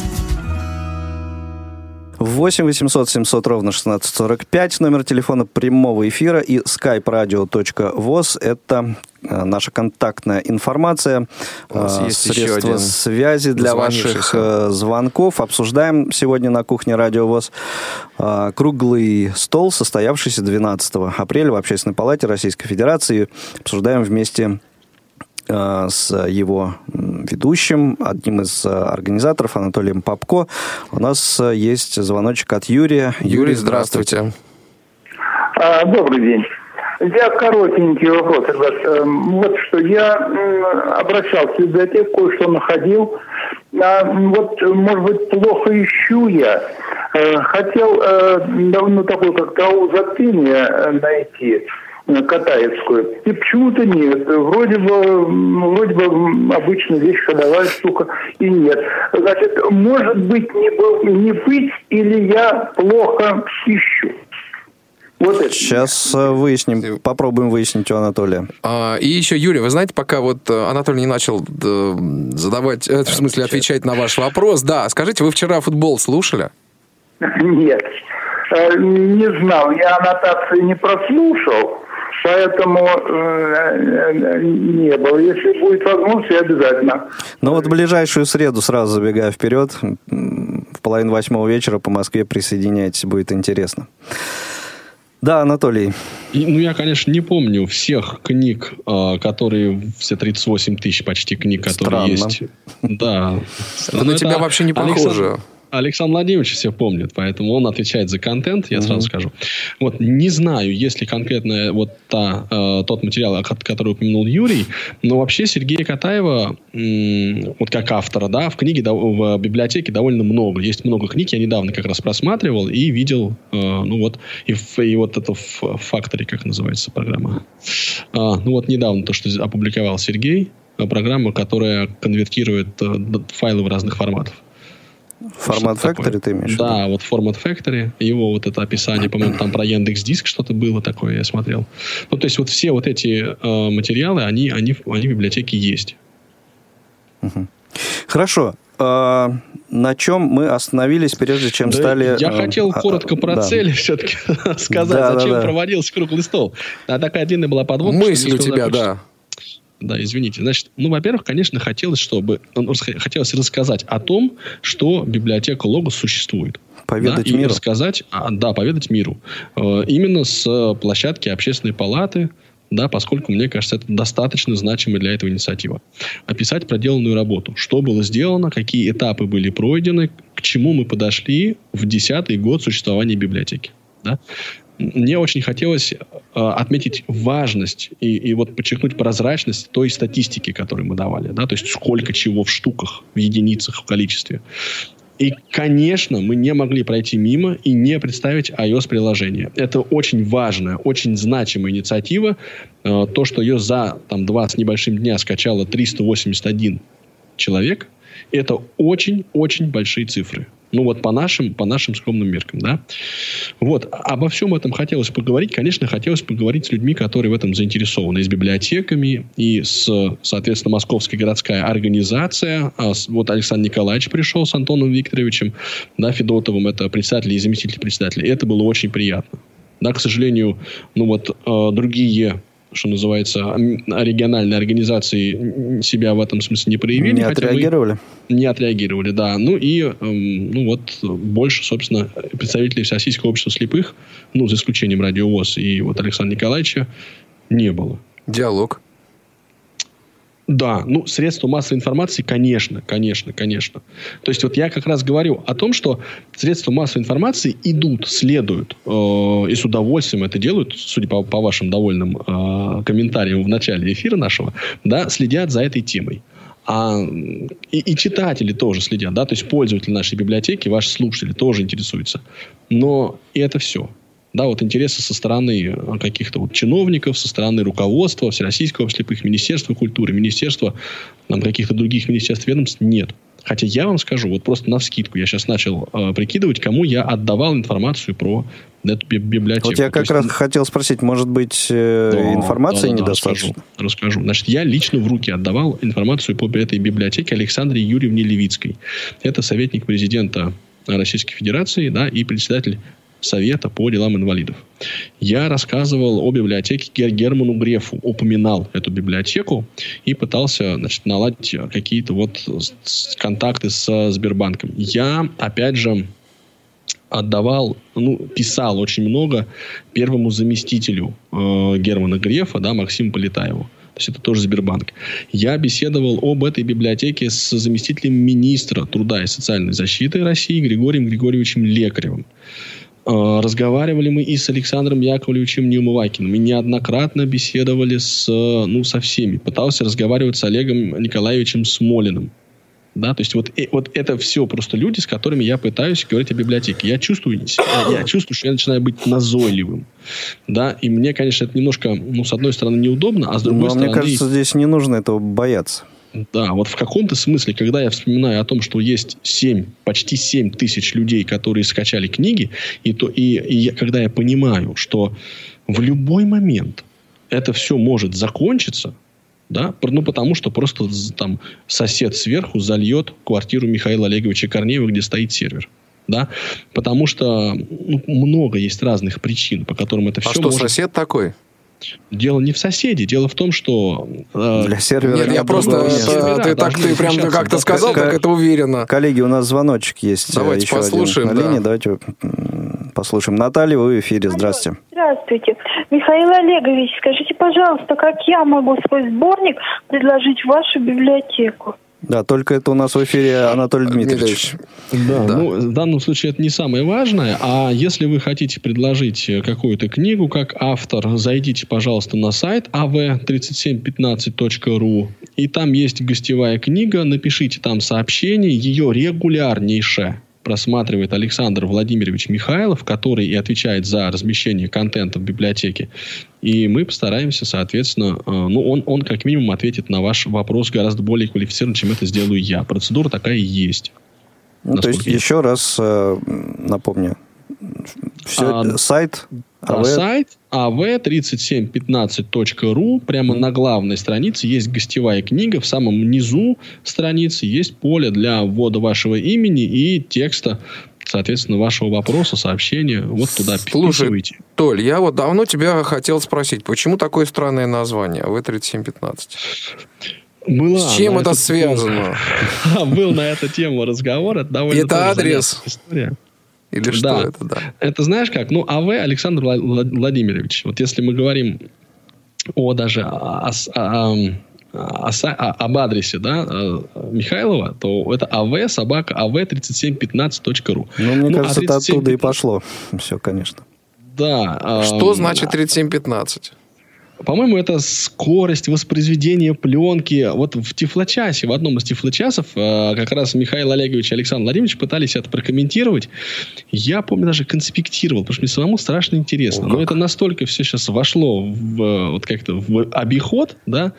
[SPEAKER 3] 8 800 700 ровно 1645, номер телефона прямого эфира и skype-radio.voz. Это э, наша контактная информация, э, средства связи для ваших э, звонков. Обсуждаем сегодня на кухне Радио ВОЗ круглый стол, состоявшийся 12 апреля в Общественной палате Российской Федерации. Обсуждаем вместе с его ведущим, одним из э, организаторов, Анатолием Попко. У нас э, есть звоночек от Юрия.
[SPEAKER 4] Юрий, здравствуйте.
[SPEAKER 10] А, добрый день. Я коротенький вопрос, ребят. Эм, вот что, я обращался в библиотеку, кое-что находил. А, вот, может быть, плохо ищу я. Хотел ну, такое, как то затмение найти. Э, Катаевскую. И почему-то нет. Вроде бы, вроде бы обычная вещь ходовая штука, и нет. Значит, может быть, не, был, не быть, или я плохо ищу.
[SPEAKER 3] Вот это. Сейчас э, выясним, попробуем выяснить у Анатолия.
[SPEAKER 4] А, и еще, Юрий, вы знаете, пока вот э, Анатолий не начал задавать, в смысле отвечать на ваш вопрос, да, скажите, вы вчера футбол слушали?
[SPEAKER 10] Нет, э, не знал. Я аннотации не прослушал, поэтому э, не было. Если будет возможность, я обязательно.
[SPEAKER 3] Ну вот в ближайшую среду, сразу забегая вперед, в половину восьмого вечера по Москве присоединяйтесь, будет интересно. Да, Анатолий.
[SPEAKER 6] И, ну, я, конечно, не помню всех книг, э, которые, все 38 тысяч почти книг, которые
[SPEAKER 3] Странно.
[SPEAKER 6] есть. Да.
[SPEAKER 4] Да на тебя вообще не похоже.
[SPEAKER 6] Александр Владимирович все помнит, поэтому он отвечает за контент, я сразу скажу. Вот не знаю, есть ли конкретно вот та, э, тот материал, который упомянул Юрий, но вообще Сергея Катаева, м, вот как автора, да, в книге, в библиотеке довольно много. Есть много книг, я недавно как раз просматривал и видел, э, ну вот, и, и вот это в Факторе, как называется программа. А, ну вот недавно то, что опубликовал Сергей, э, программа, которая конвертирует э, файлы в разных форматах.
[SPEAKER 3] Формат Factory
[SPEAKER 6] такое.
[SPEAKER 3] ты имеешь?
[SPEAKER 6] Да, вот формат Factory, его вот это описание, по-моему, там про Яндекс Диск что-то было такое, я смотрел. Ну, то есть вот все вот эти э, материалы, они, они, в- они в библиотеке есть.
[SPEAKER 3] Хорошо. А, на чем мы остановились, прежде чем
[SPEAKER 6] Да,
[SPEAKER 3] стали...
[SPEAKER 6] я
[SPEAKER 3] э,
[SPEAKER 6] хотел
[SPEAKER 3] а,
[SPEAKER 6] коротко про
[SPEAKER 3] да.
[SPEAKER 6] цели все-таки сказать,
[SPEAKER 3] Да, да,
[SPEAKER 6] зачем
[SPEAKER 3] да.
[SPEAKER 6] проводился круглый стол. А такая длинная была подводка.
[SPEAKER 4] Мысль у тебя,
[SPEAKER 6] закончить.
[SPEAKER 4] да.
[SPEAKER 6] Да, извините. Значит, ну, во-первых, конечно, хотелось, чтобы ну, хотелось рассказать о том, что библиотека Логос существует.
[SPEAKER 3] Поведать
[SPEAKER 6] да, и
[SPEAKER 3] миру.
[SPEAKER 6] рассказать, а, да, поведать миру. Э, именно с э, площадки общественной палаты, да, поскольку, мне кажется, это достаточно значимая для этого инициатива. Описать проделанную работу. Что было сделано, какие этапы были пройдены, к чему мы подошли в десятый год существования библиотеки. Да? Мне очень хотелось э, отметить важность и, и вот подчеркнуть прозрачность той статистики, которую мы давали. Да? То есть сколько чего в штуках, в единицах, в количестве. И, конечно, мы не могли пройти мимо и не представить iOS-приложение. Это очень важная, очень значимая инициатива. Э, То, что ее за там, два с небольшим дня скачало 381 человек, это очень-очень большие цифры. Ну вот по нашим, по нашим скромным меркам, да. Вот, обо всем этом хотелось поговорить. Конечно, хотелось поговорить с людьми, которые в этом заинтересованы. И с библиотеками, и с, соответственно, Московская городская организация. А вот Александр Николаевич пришел с Антоном Викторовичем, да, Федотовым, это председатель и заместитель председателя. Это было очень приятно. Да, к сожалению, ну вот э, другие что называется, региональные организации себя в этом смысле не проявили.
[SPEAKER 3] Не отреагировали?
[SPEAKER 6] не отреагировали, да. Ну и, эм, ну вот, больше, собственно, представителей Всероссийского общества слепых, ну, за исключением Радио ВОЗ и вот Александра Николаевича, не было.
[SPEAKER 4] Диалог.
[SPEAKER 6] Да, ну, средства массовой информации, конечно, конечно, конечно. То есть вот я как раз говорю о том, что средства массовой информации идут, следуют э, и с удовольствием это делают, судя по, по вашим довольным э, комментариям в начале эфира нашего, да, следят за этой темой. А, и, и читатели тоже следят, да, то есть пользователи нашей библиотеки, ваши слушатели тоже интересуются. Но и это все. Да, вот интересы со стороны э, каких-то вот чиновников, со стороны руководства Всероссийского слепых, Министерства культуры, Министерства там, каких-то других министерств, ведомств нет. Хотя я вам скажу, вот просто на вскидку, я сейчас начал э, прикидывать, кому я отдавал информацию про эту би- библиотеку.
[SPEAKER 3] Вот я
[SPEAKER 6] То
[SPEAKER 3] как
[SPEAKER 6] есть,
[SPEAKER 3] раз хотел спросить, может быть, э,
[SPEAKER 6] да,
[SPEAKER 3] информации
[SPEAKER 6] да, да, да,
[SPEAKER 3] недостаточно?
[SPEAKER 6] Расскажу, расскажу. Значит, я лично в руки отдавал информацию по этой библиотеке Александре Юрьевне Левицкой. Это советник президента Российской Федерации да, и председатель Совета по делам инвалидов. Я рассказывал о библиотеке Гер- Герману Грефу, упоминал эту библиотеку и пытался значит, наладить какие-то вот контакты с Сбербанком. Я, опять же, отдавал, ну, писал очень много первому заместителю э, Германа Грефа, да, Максиму Полетаеву. То есть это тоже Сбербанк. Я беседовал об этой библиотеке с заместителем министра труда и социальной защиты России Григорием Григорьевичем Лекаревым. Э, Разговаривали мы и с Александром Яковлевичем Неумывакиным, и неоднократно беседовали с, э, ну, со всеми. Пытался разговаривать с Олегом Николаевичем Смолиным. Да, то есть вот, э- вот это все просто люди, с которыми я пытаюсь говорить о библиотеке. Я чувствую, я, я чувствую, что я начинаю быть назойливым. Да, и мне, конечно, это немножко, ну, с одной стороны, неудобно, а с другой
[SPEAKER 3] Но
[SPEAKER 6] стороны...
[SPEAKER 3] мне кажется, здесь не нужно этого бояться.
[SPEAKER 6] Да, вот в каком-то смысле, когда я вспоминаю о том, что есть 7, почти 7 тысяч людей, которые скачали книги, и, то, и, и я- когда я понимаю, что в любой момент это все может закончиться, да, ну, потому что просто там сосед сверху зальет квартиру Михаила Олеговича Корнеева, где стоит сервер. да, потому что ну, много есть разных причин, по которым это
[SPEAKER 4] а
[SPEAKER 6] все
[SPEAKER 4] что,
[SPEAKER 6] может...
[SPEAKER 4] сосед такой?
[SPEAKER 6] Дело не в соседе, дело в том, что...
[SPEAKER 3] Э, Для сервера
[SPEAKER 4] Нет, я просто... Это, ты так ты прям как-то сказал, как это уверенно.
[SPEAKER 3] Коллеги, у нас звоночек есть.
[SPEAKER 4] Давайте
[SPEAKER 3] еще
[SPEAKER 4] послушаем,
[SPEAKER 3] один на
[SPEAKER 4] да.
[SPEAKER 3] линии. Давайте послушаем. Наталья, вы в эфире, здрасте.
[SPEAKER 11] Здравствуйте. Михаил Олегович, скажите, пожалуйста, как я могу свой сборник предложить в вашу библиотеку?
[SPEAKER 3] Да, только это у нас в эфире Анатолий Дмитриевич.
[SPEAKER 6] Да, да, ну, в данном случае это не самое важное. А если вы хотите предложить какую-то книгу как автор, зайдите, пожалуйста, на сайт av3715.ru. И там есть гостевая книга. Напишите там сообщение. Ее регулярнейшее просматривает Александр Владимирович Михайлов, который и отвечает за размещение контента в библиотеке. И мы постараемся, соответственно, ну, он, он как минимум ответит на ваш вопрос гораздо более квалифицированно, чем это сделаю я. Процедура такая есть.
[SPEAKER 3] Ну, то есть, еще раз э, напомню. Все, а, сайт
[SPEAKER 6] АВ... Сайт av3715.ru. Прямо на главной странице есть гостевая книга. В самом низу страницы есть поле для ввода вашего имени и текста соответственно, вашего вопроса, сообщения, вот туда
[SPEAKER 4] Слушай, вписывайте. Толь, я вот давно тебя хотел спросить, почему такое странное название В3715?
[SPEAKER 6] Была
[SPEAKER 4] С чем это связано?
[SPEAKER 6] Был на эту тему разговор. Это довольно
[SPEAKER 4] Это адрес?
[SPEAKER 6] История.
[SPEAKER 4] Или что
[SPEAKER 6] да.
[SPEAKER 4] это, да?
[SPEAKER 6] Это знаешь как? Ну, АВ Александр Владимирович. Вот если мы говорим о даже о, о, о, о, об адресе да, Михайлова, то это АВ собака АВ3715.ру.
[SPEAKER 3] Ну, мне ну, кажется, а это оттуда и пошло. Все, конечно.
[SPEAKER 6] Да.
[SPEAKER 4] Что значит 3715?
[SPEAKER 6] По-моему, это скорость воспроизведения пленки. Вот в Тифлочасе, в одном из Тифлочасов, э, как раз Михаил Олегович и Александр Владимирович пытались это прокомментировать. Я, помню, даже конспектировал, потому что мне самому страшно интересно. Но это настолько все сейчас вошло в, вот как-то в обиход, да,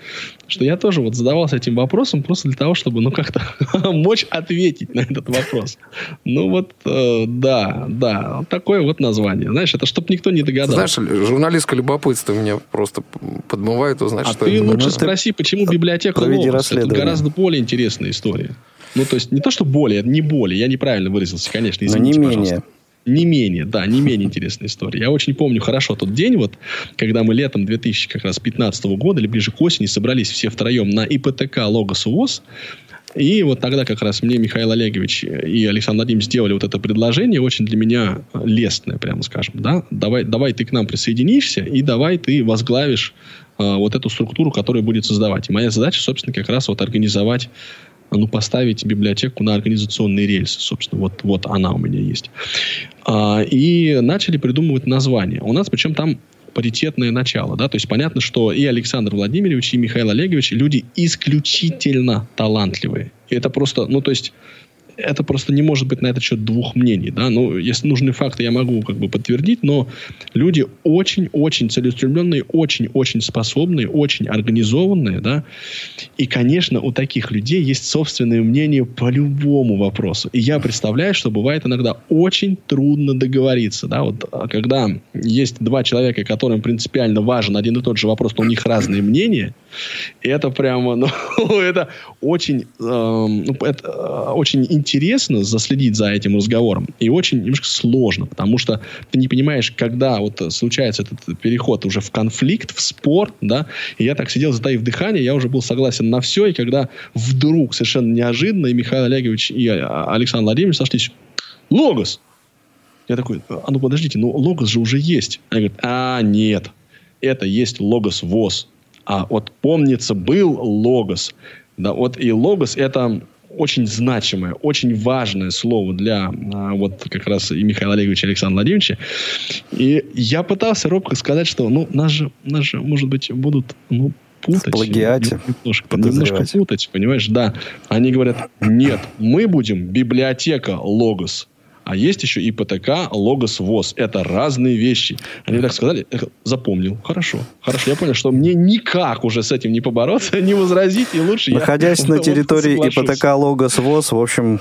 [SPEAKER 6] что я тоже вот задавался этим вопросом просто для того, чтобы, ну, как-то мочь ответить на этот вопрос. Ну, вот, э, да, да, такое вот название. Знаешь, это чтобы никто не догадался.
[SPEAKER 4] Знаешь, журналистское любопытство меня просто подмывает узнать,
[SPEAKER 6] а
[SPEAKER 4] что
[SPEAKER 6] ты
[SPEAKER 4] это.
[SPEAKER 6] лучше спроси, почему библиотека Логос. Это гораздо более интересная история. Ну, то есть, не то, что более, не более. Я неправильно выразился, конечно, извините,
[SPEAKER 3] Но не
[SPEAKER 6] пожалуйста.
[SPEAKER 3] менее.
[SPEAKER 6] Не менее, да, не менее интересная история. Я очень помню хорошо тот день, вот, когда мы летом 2015 года, или ближе к осени, собрались все втроем на ИПТК Логос УОЗ. И вот тогда как раз мне Михаил Олегович и Александр Владимирович сделали вот это предложение, очень для меня лестное, прямо скажем. Да? Давай, давай ты к нам присоединишься, и давай ты возглавишь э, вот эту структуру, которая будет создавать. И моя задача, собственно, как раз вот организовать ну, поставить библиотеку на организационные рельсы. Собственно, вот, вот она у меня есть. А, и начали придумывать название. У нас, причем там паритетное начало, да, то есть понятно, что и Александр Владимирович, и Михаил Олегович люди исключительно талантливые. И это просто, ну, то есть это просто не может быть на этот счет двух мнений. Да? Ну, если нужны факты, я могу как бы подтвердить, но люди очень-очень целеустремленные, очень-очень способные, очень организованные. Да? И, конечно, у таких людей есть собственное мнение по любому вопросу. И я представляю, что бывает иногда очень трудно договориться. Да? Вот, а когда есть два человека, которым принципиально важен один и тот же вопрос, но у них разные мнения, это прямо, ну, это очень, э, это, э, очень интересно заследить за этим разговором. И очень немножко сложно, потому что ты не понимаешь, когда вот случается этот переход уже в конфликт, в спор, да, и я так сидел, затаив дыхание, я уже был согласен на все, и когда вдруг совершенно неожиданно и Михаил Олегович, и Александр Владимирович сошлись, Логос! Я такой, а ну подождите, ну Логос же уже есть. Они говорят, а нет, это есть Логос ВОЗ. А вот помнится, был Логос. Да, вот и Логос это очень значимое, очень важное слово для а, вот как раз и Михаила Олеговича, и Александра Владимировича. И я пытался робко сказать, что ну, нас же, нас же может быть, будут ну, путать. В
[SPEAKER 3] плагиате.
[SPEAKER 6] Немножко, немножко путать, понимаешь? Да. Они говорят, нет, мы будем библиотека Логос. А есть еще ИПТК, Логос, ВОЗ. Это разные вещи. Они так сказали, запомнил. Хорошо. Хорошо, я понял, что мне никак уже с этим не побороться, не возразить, и лучше
[SPEAKER 3] Находясь я... на территории ИПТК, Логос, ВОЗ, в общем,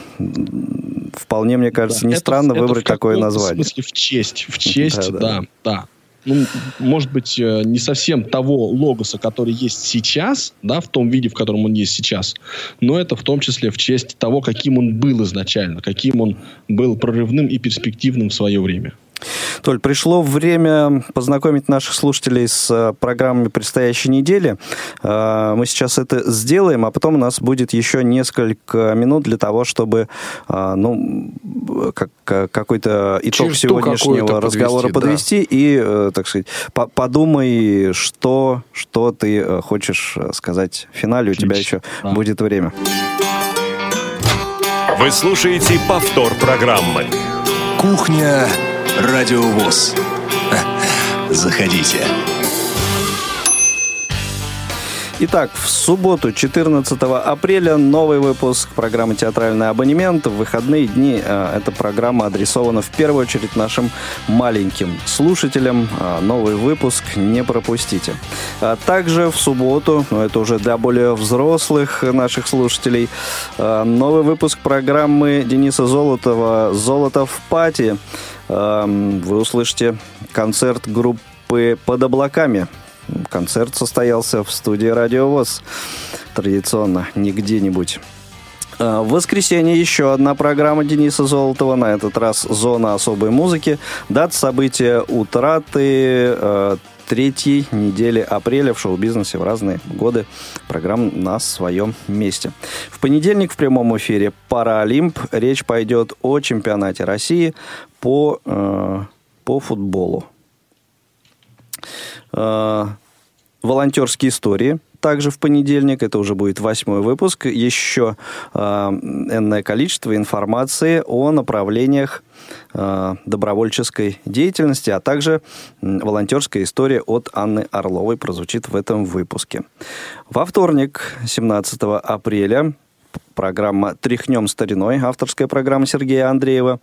[SPEAKER 3] вполне, мне кажется, да, не странно выбрать такое название.
[SPEAKER 6] В смысле, в честь. В честь, да, да. да. Ну, может быть, э, не совсем того логоса, который есть сейчас, да, в том виде, в котором он есть сейчас, но это в том числе в честь того, каким он был изначально, каким он был прорывным и перспективным в свое время.
[SPEAKER 3] Толь, пришло время познакомить наших слушателей с э, программами предстоящей недели. Э, мы сейчас это сделаем, а потом у нас будет еще несколько минут для того, чтобы э, ну, какой-то итог Черту сегодняшнего разговора подвести, да. и, так сказать, подумай, что, что ты хочешь сказать в финале. У тебя еще да. будет время.
[SPEAKER 1] Вы слушаете повтор программы.
[SPEAKER 2] Кухня Радиовоз. Заходите.
[SPEAKER 3] Итак, в субботу, 14 апреля, новый выпуск программы «Театральный абонемент». В выходные дни э, эта программа адресована в первую очередь нашим маленьким слушателям. Э, новый выпуск не пропустите. А также в субботу, но это уже для более взрослых наших слушателей, э, новый выпуск программы Дениса Золотова «Золото в пати». Вы услышите концерт группы «Под облаками». Концерт состоялся в студии «Радио ВОЗ». Традиционно, не где-нибудь. А, в воскресенье еще одна программа Дениса Золотова, на этот раз «Зона особой музыки». Дата события утраты э, третьей недели апреля в шоу-бизнесе в разные годы программ на своем месте. В понедельник в прямом эфире «Паралимп». Речь пойдет о чемпионате России по, э, по футболу. Э, волонтерские истории также в понедельник. Это уже будет восьмой выпуск. Еще э, энное количество информации о направлениях э, добровольческой деятельности, а также волонтерская история от Анны Орловой прозвучит в этом выпуске. Во вторник, 17 апреля, программа «Тряхнем стариной», авторская программа Сергея Андреева.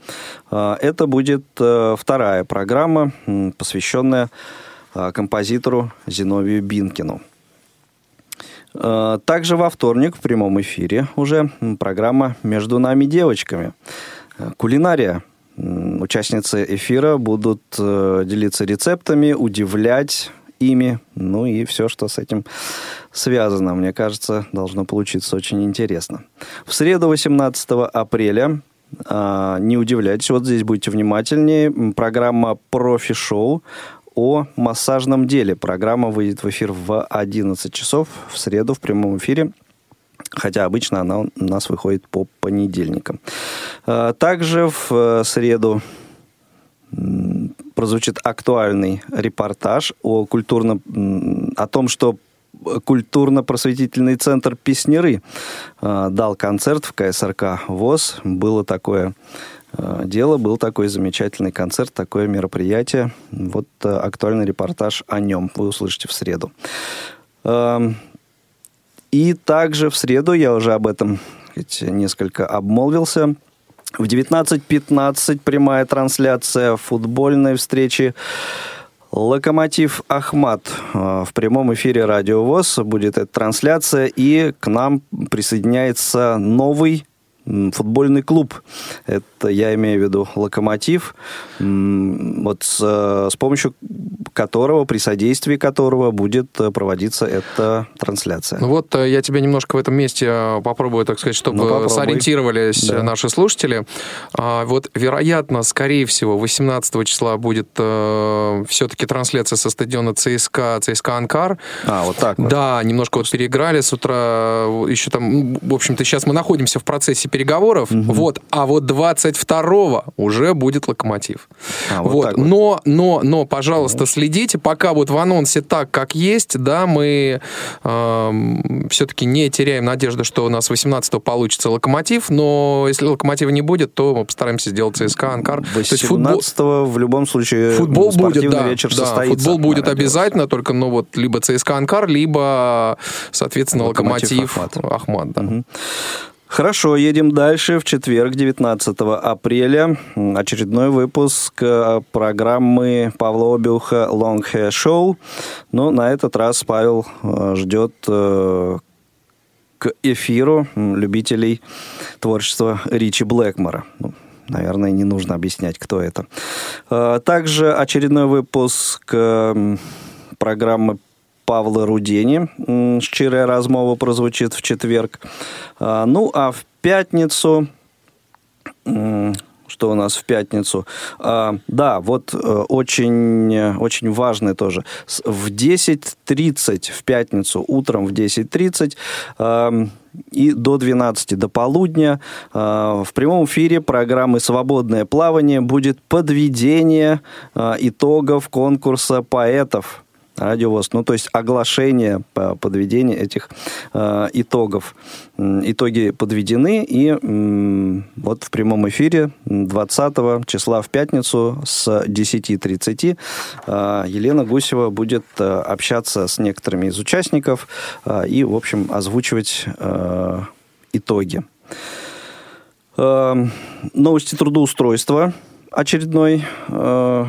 [SPEAKER 3] Э, это будет э, вторая программа, посвященная Э, композитору Зиновию Бинкину. Э, также во вторник в прямом эфире уже программа «Между нами девочками». Э, кулинария. Участницы эфира будут делиться рецептами, удивлять ими, ну и все, что с этим связано. Мне кажется, должно получиться очень интересно. В среду, 18 апреля, не удивляйтесь, вот здесь будьте внимательнее, программа «Профи-шоу» о массажном деле. Программа выйдет в эфир в 11 часов в среду в прямом эфире хотя обычно она у нас выходит по понедельникам. А, также в э, среду прозвучит актуальный репортаж о, культурно, о том, что культурно-просветительный центр «Песнеры» а, дал концерт в КСРК ВОЗ. Было такое Э, дело. Был такой замечательный концерт, такое мероприятие. Вот э, актуальный репортаж о нем вы услышите в среду. Эм, и также в среду, я уже об этом несколько обмолвился, в 19.15 прямая трансляция футбольной встречи Локомотив Ахмат э, в прямом эфире Радио ВОЗ будет эта трансляция, и к нам присоединяется новый футбольный клуб. Это я имею в виду локомотив, вот с, с помощью которого, при содействии которого будет проводиться эта трансляция.
[SPEAKER 4] Ну вот э, я тебе немножко в этом месте э, попробую, так сказать, чтобы ну, сориентировались да. наши слушатели. А, вот, вероятно, скорее всего, 18 числа будет э, все-таки трансляция со стадиона ЦСКА, ЦСКА Анкар.
[SPEAKER 3] А, вот так вот.
[SPEAKER 4] Да, немножко вот переиграли с утра, еще там, в общем-то, сейчас мы находимся в процессе переговоров, угу. вот, а вот 22 уже будет локомотив. А, вот, вот. Но, но, но, пожалуйста, следите, пока вот в анонсе так, как есть, да, мы э, все-таки не теряем надежды, что у нас 18 получится локомотив, но если локомотива не будет, то мы постараемся сделать ЦСКА, Анкар.
[SPEAKER 3] 18 футбол... в любом случае
[SPEAKER 4] футбол будет, да,
[SPEAKER 3] вечер
[SPEAKER 4] да,
[SPEAKER 3] состоится.
[SPEAKER 4] Футбол будет обязательно, только, ну, вот, либо ЦСКА, Анкар, либо, соответственно, локомотив, локомотив Ахмат. Ахмат да. угу.
[SPEAKER 3] Хорошо, едем дальше. В четверг, 19 апреля, очередной выпуск э, программы Павла Обиуха Long Hair Show. Но на этот раз Павел э, ждет э, к эфиру любителей творчества Ричи Блэкмора. Ну, наверное, не нужно объяснять, кто это. Также очередной выпуск программы Павла Рудени «Щирая размова» прозвучит в четверг. Ну, а в пятницу что у нас в пятницу. А, да, вот э, очень, очень важное тоже. В 10.30 в пятницу, утром в 10.30 э, и до 12, до полудня э, в прямом эфире программы «Свободное плавание» будет подведение э, итогов конкурса поэтов радиовоз. Ну, то есть оглашение, подведение этих э, итогов. Итоги подведены, и э, вот в прямом эфире 20 числа в пятницу с 10.30 э, Елена Гусева будет э, общаться с некоторыми из участников э, и, в общем, озвучивать э, итоги. Э, новости трудоустройства очередной э,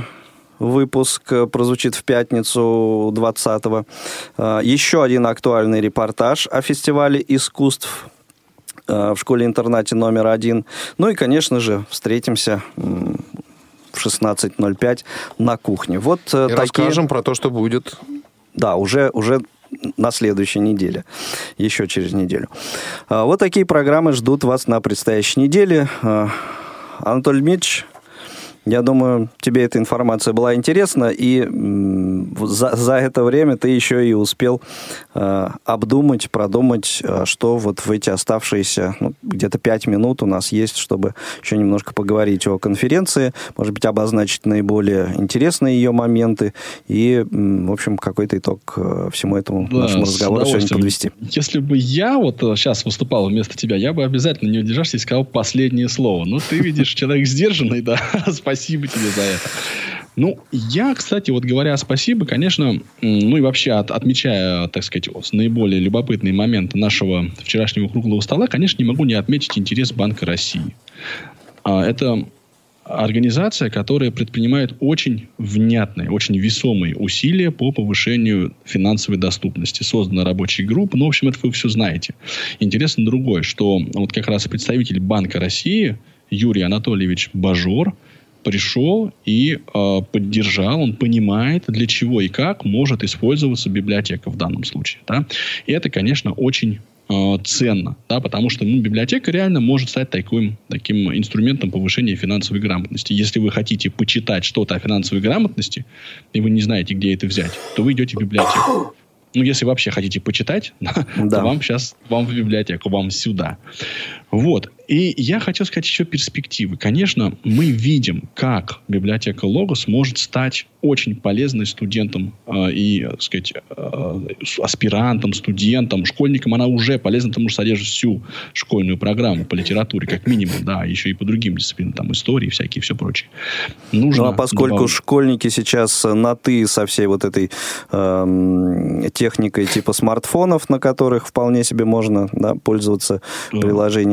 [SPEAKER 3] выпуск э, прозвучит в пятницу 20-го. Э, еще один актуальный репортаж о фестивале искусств э, в школе-интернате номер один. Ну и, конечно же, встретимся в 16.05 на кухне. Вот и
[SPEAKER 4] такие... расскажем про то, что будет.
[SPEAKER 3] Да, уже, уже на следующей неделе, еще через неделю. Вот такие программы ждут вас на предстоящей неделе. Анатолий Дмитриевич, я думаю, тебе эта информация была интересна, и за, за это время ты еще и успел э, обдумать, продумать, э, что вот в эти оставшиеся ну, где-то пять минут у нас есть, чтобы еще немножко поговорить о конференции, может быть, обозначить наиболее интересные ее моменты и, в общем, какой-то итог э, всему этому да, нашему разговору сегодня подвести.
[SPEAKER 6] Если бы я вот сейчас э, выступал вместо тебя, я бы обязательно не удержался и сказал последнее слово. Но ты видишь, человек сдержанный, да, спасибо тебе за это. Ну, я, кстати, вот говоря спасибо, конечно, ну и вообще от, отмечая, так сказать, наиболее любопытные моменты нашего вчерашнего круглого стола, конечно, не могу не отметить интерес Банка России. А, это организация, которая предпринимает очень внятные, очень весомые усилия по повышению финансовой доступности. Создана рабочая группа, ну, в общем, это вы все знаете. Интересно другое, что вот как раз представитель Банка России Юрий Анатольевич Бажор – пришел и э, поддержал, он понимает, для чего и как может использоваться библиотека в данном случае. Да? И это, конечно, очень э, ценно, да, потому что ну, библиотека реально может стать таким, таким инструментом повышения финансовой грамотности. Если вы хотите почитать что-то о финансовой грамотности, и вы не знаете, где это взять, то вы идете в библиотеку. Ну, если вообще хотите почитать, да. то вам сейчас, вам в библиотеку, вам сюда. Вот. И я хотел сказать еще перспективы. Конечно, мы видим, как библиотека Логос может стать очень полезной студентам э, и, так сказать, э, аспирантам, студентам, школьникам. Она уже полезна, потому что содержит всю школьную программу по литературе, как минимум, да, еще и по другим дисциплинам, там, истории всякие, все прочее.
[SPEAKER 3] Нужно ну, а поскольку добавить... школьники сейчас на «ты» со всей вот этой э, техникой типа смартфонов, на которых вполне себе можно да, пользоваться да.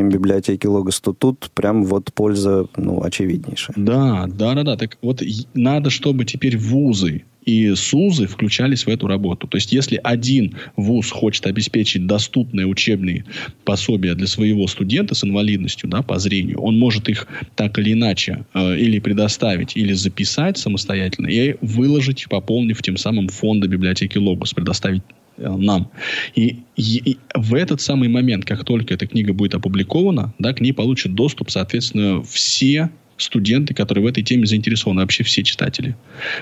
[SPEAKER 3] Приложением библиотеки логос, то тут прям вот польза, ну, очевиднейшая.
[SPEAKER 6] Да, да, да, да. Так вот надо, чтобы теперь вузы и СУЗы включались в эту работу. То есть, если один ВУЗ хочет обеспечить доступные учебные пособия для своего студента с инвалидностью да, по зрению, он может их так или иначе э, или предоставить, или записать самостоятельно и выложить, пополнив тем самым фонды библиотеки Логос, предоставить нам. И, и, в этот самый момент, как только эта книга будет опубликована, да, к ней получат доступ, соответственно, все студенты, которые в этой теме заинтересованы, вообще все читатели.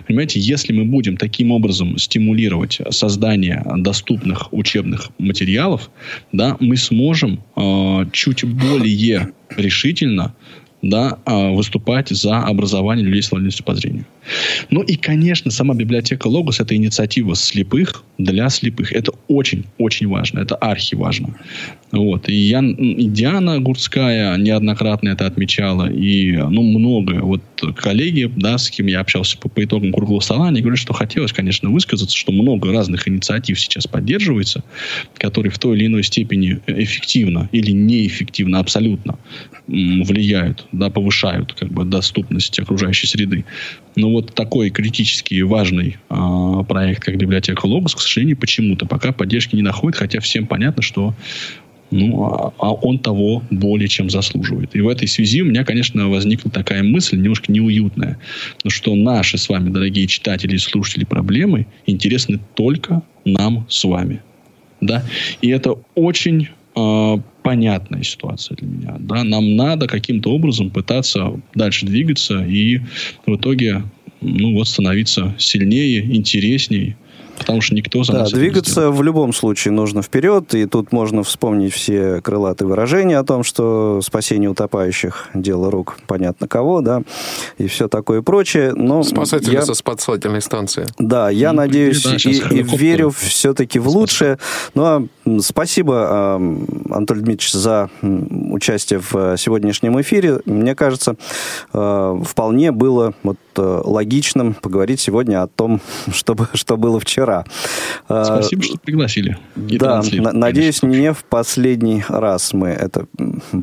[SPEAKER 6] Понимаете, если мы будем таким образом стимулировать создание доступных учебных материалов, да, мы сможем э, чуть более решительно да, а, выступать за образование людей с инвалидностью по зрению. Ну и, конечно, сама библиотека Логос – это инициатива слепых для слепых. Это очень-очень важно. Это архиважно. Вот. И, я, и Диана Гурцкая неоднократно это отмечала. И ну, много вот коллеги, да, с кем я общался по, по итогам круглого стола, они говорят, что хотелось, конечно, высказаться, что много разных инициатив сейчас поддерживается, которые в той или иной степени эффективно или неэффективно абсолютно влияют, да, повышают как бы доступность окружающей среды. Но вот такой критически важный э, проект, как библиотека Логос, к сожалению, почему-то пока поддержки не находит, хотя всем понятно, что ну, а, а он того более чем заслуживает. И в этой связи у меня, конечно, возникла такая мысль, немножко неуютная, что наши с вами, дорогие читатели и слушатели, проблемы интересны только нам с вами. Да? И это очень э, понятная ситуация для меня. Да? Нам надо каким-то образом пытаться дальше двигаться и в итоге ну, вот, становиться сильнее, интереснее, потому что никто за
[SPEAKER 3] да,
[SPEAKER 6] нас
[SPEAKER 3] двигаться в любом случае нужно вперед, и тут можно вспомнить все крылатые выражения о том, что спасение утопающих – дело рук понятно кого, да, и все такое прочее. Но
[SPEAKER 12] Спасатели
[SPEAKER 3] я...
[SPEAKER 12] со спасательной станции.
[SPEAKER 3] Да, я ну, надеюсь да, и, и верю все-таки в лучшее. Ну, а спасибо, Антон Дмитриевич, за участие в сегодняшнем эфире. Мне кажется, э, вполне было вот э, логичным поговорить сегодня о том, чтобы, что было вчера вчера.
[SPEAKER 6] А, Спасибо, что пригласили.
[SPEAKER 3] да, надеюсь, не в последний раз мы это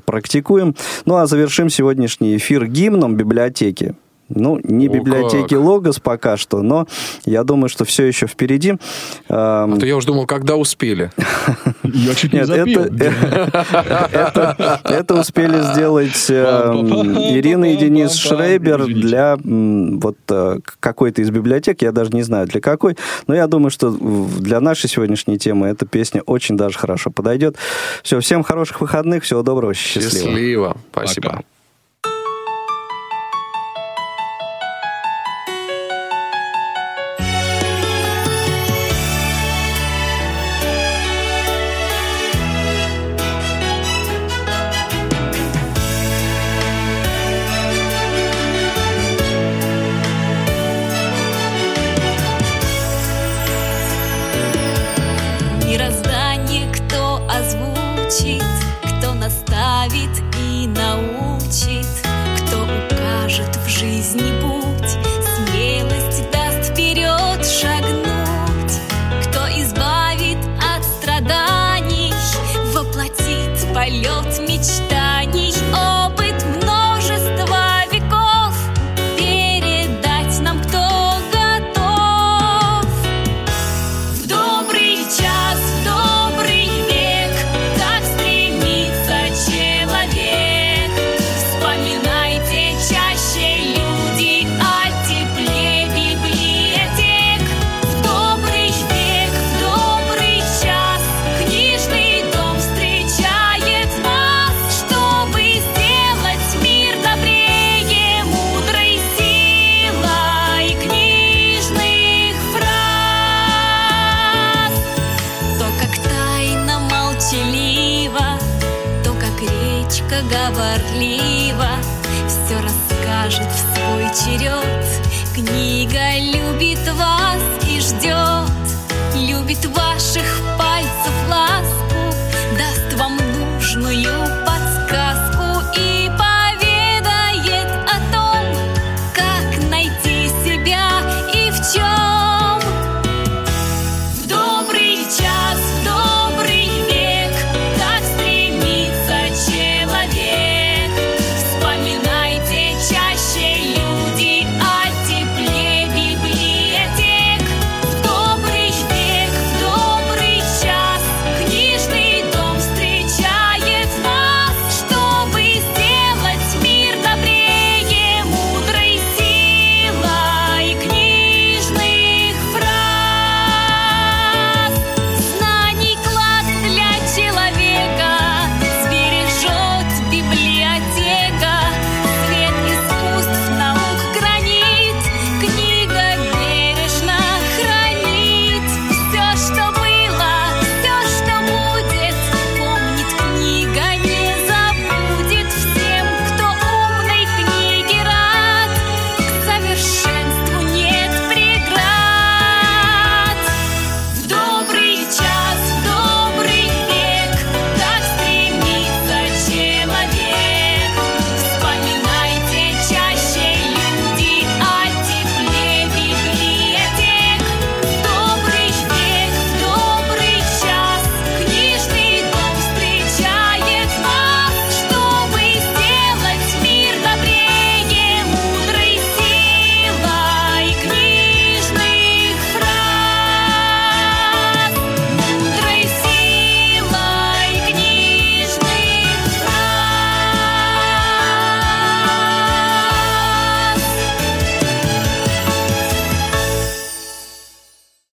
[SPEAKER 3] практикуем. Ну, а завершим сегодняшний эфир гимном библиотеки. Ну, не О, библиотеки как. Логос пока что, но я думаю, что все еще впереди.
[SPEAKER 12] А то я уже думал, когда успели.
[SPEAKER 6] Я чуть не запил.
[SPEAKER 3] Это успели сделать эм, Ирина и Денис Шрейбер для вот э, какой-то из библиотек, я даже не знаю для какой, но я думаю, что для нашей сегодняшней темы эта песня очень даже хорошо подойдет. Все, всем хороших выходных, всего доброго, счастливо.
[SPEAKER 12] Счастливо, спасибо.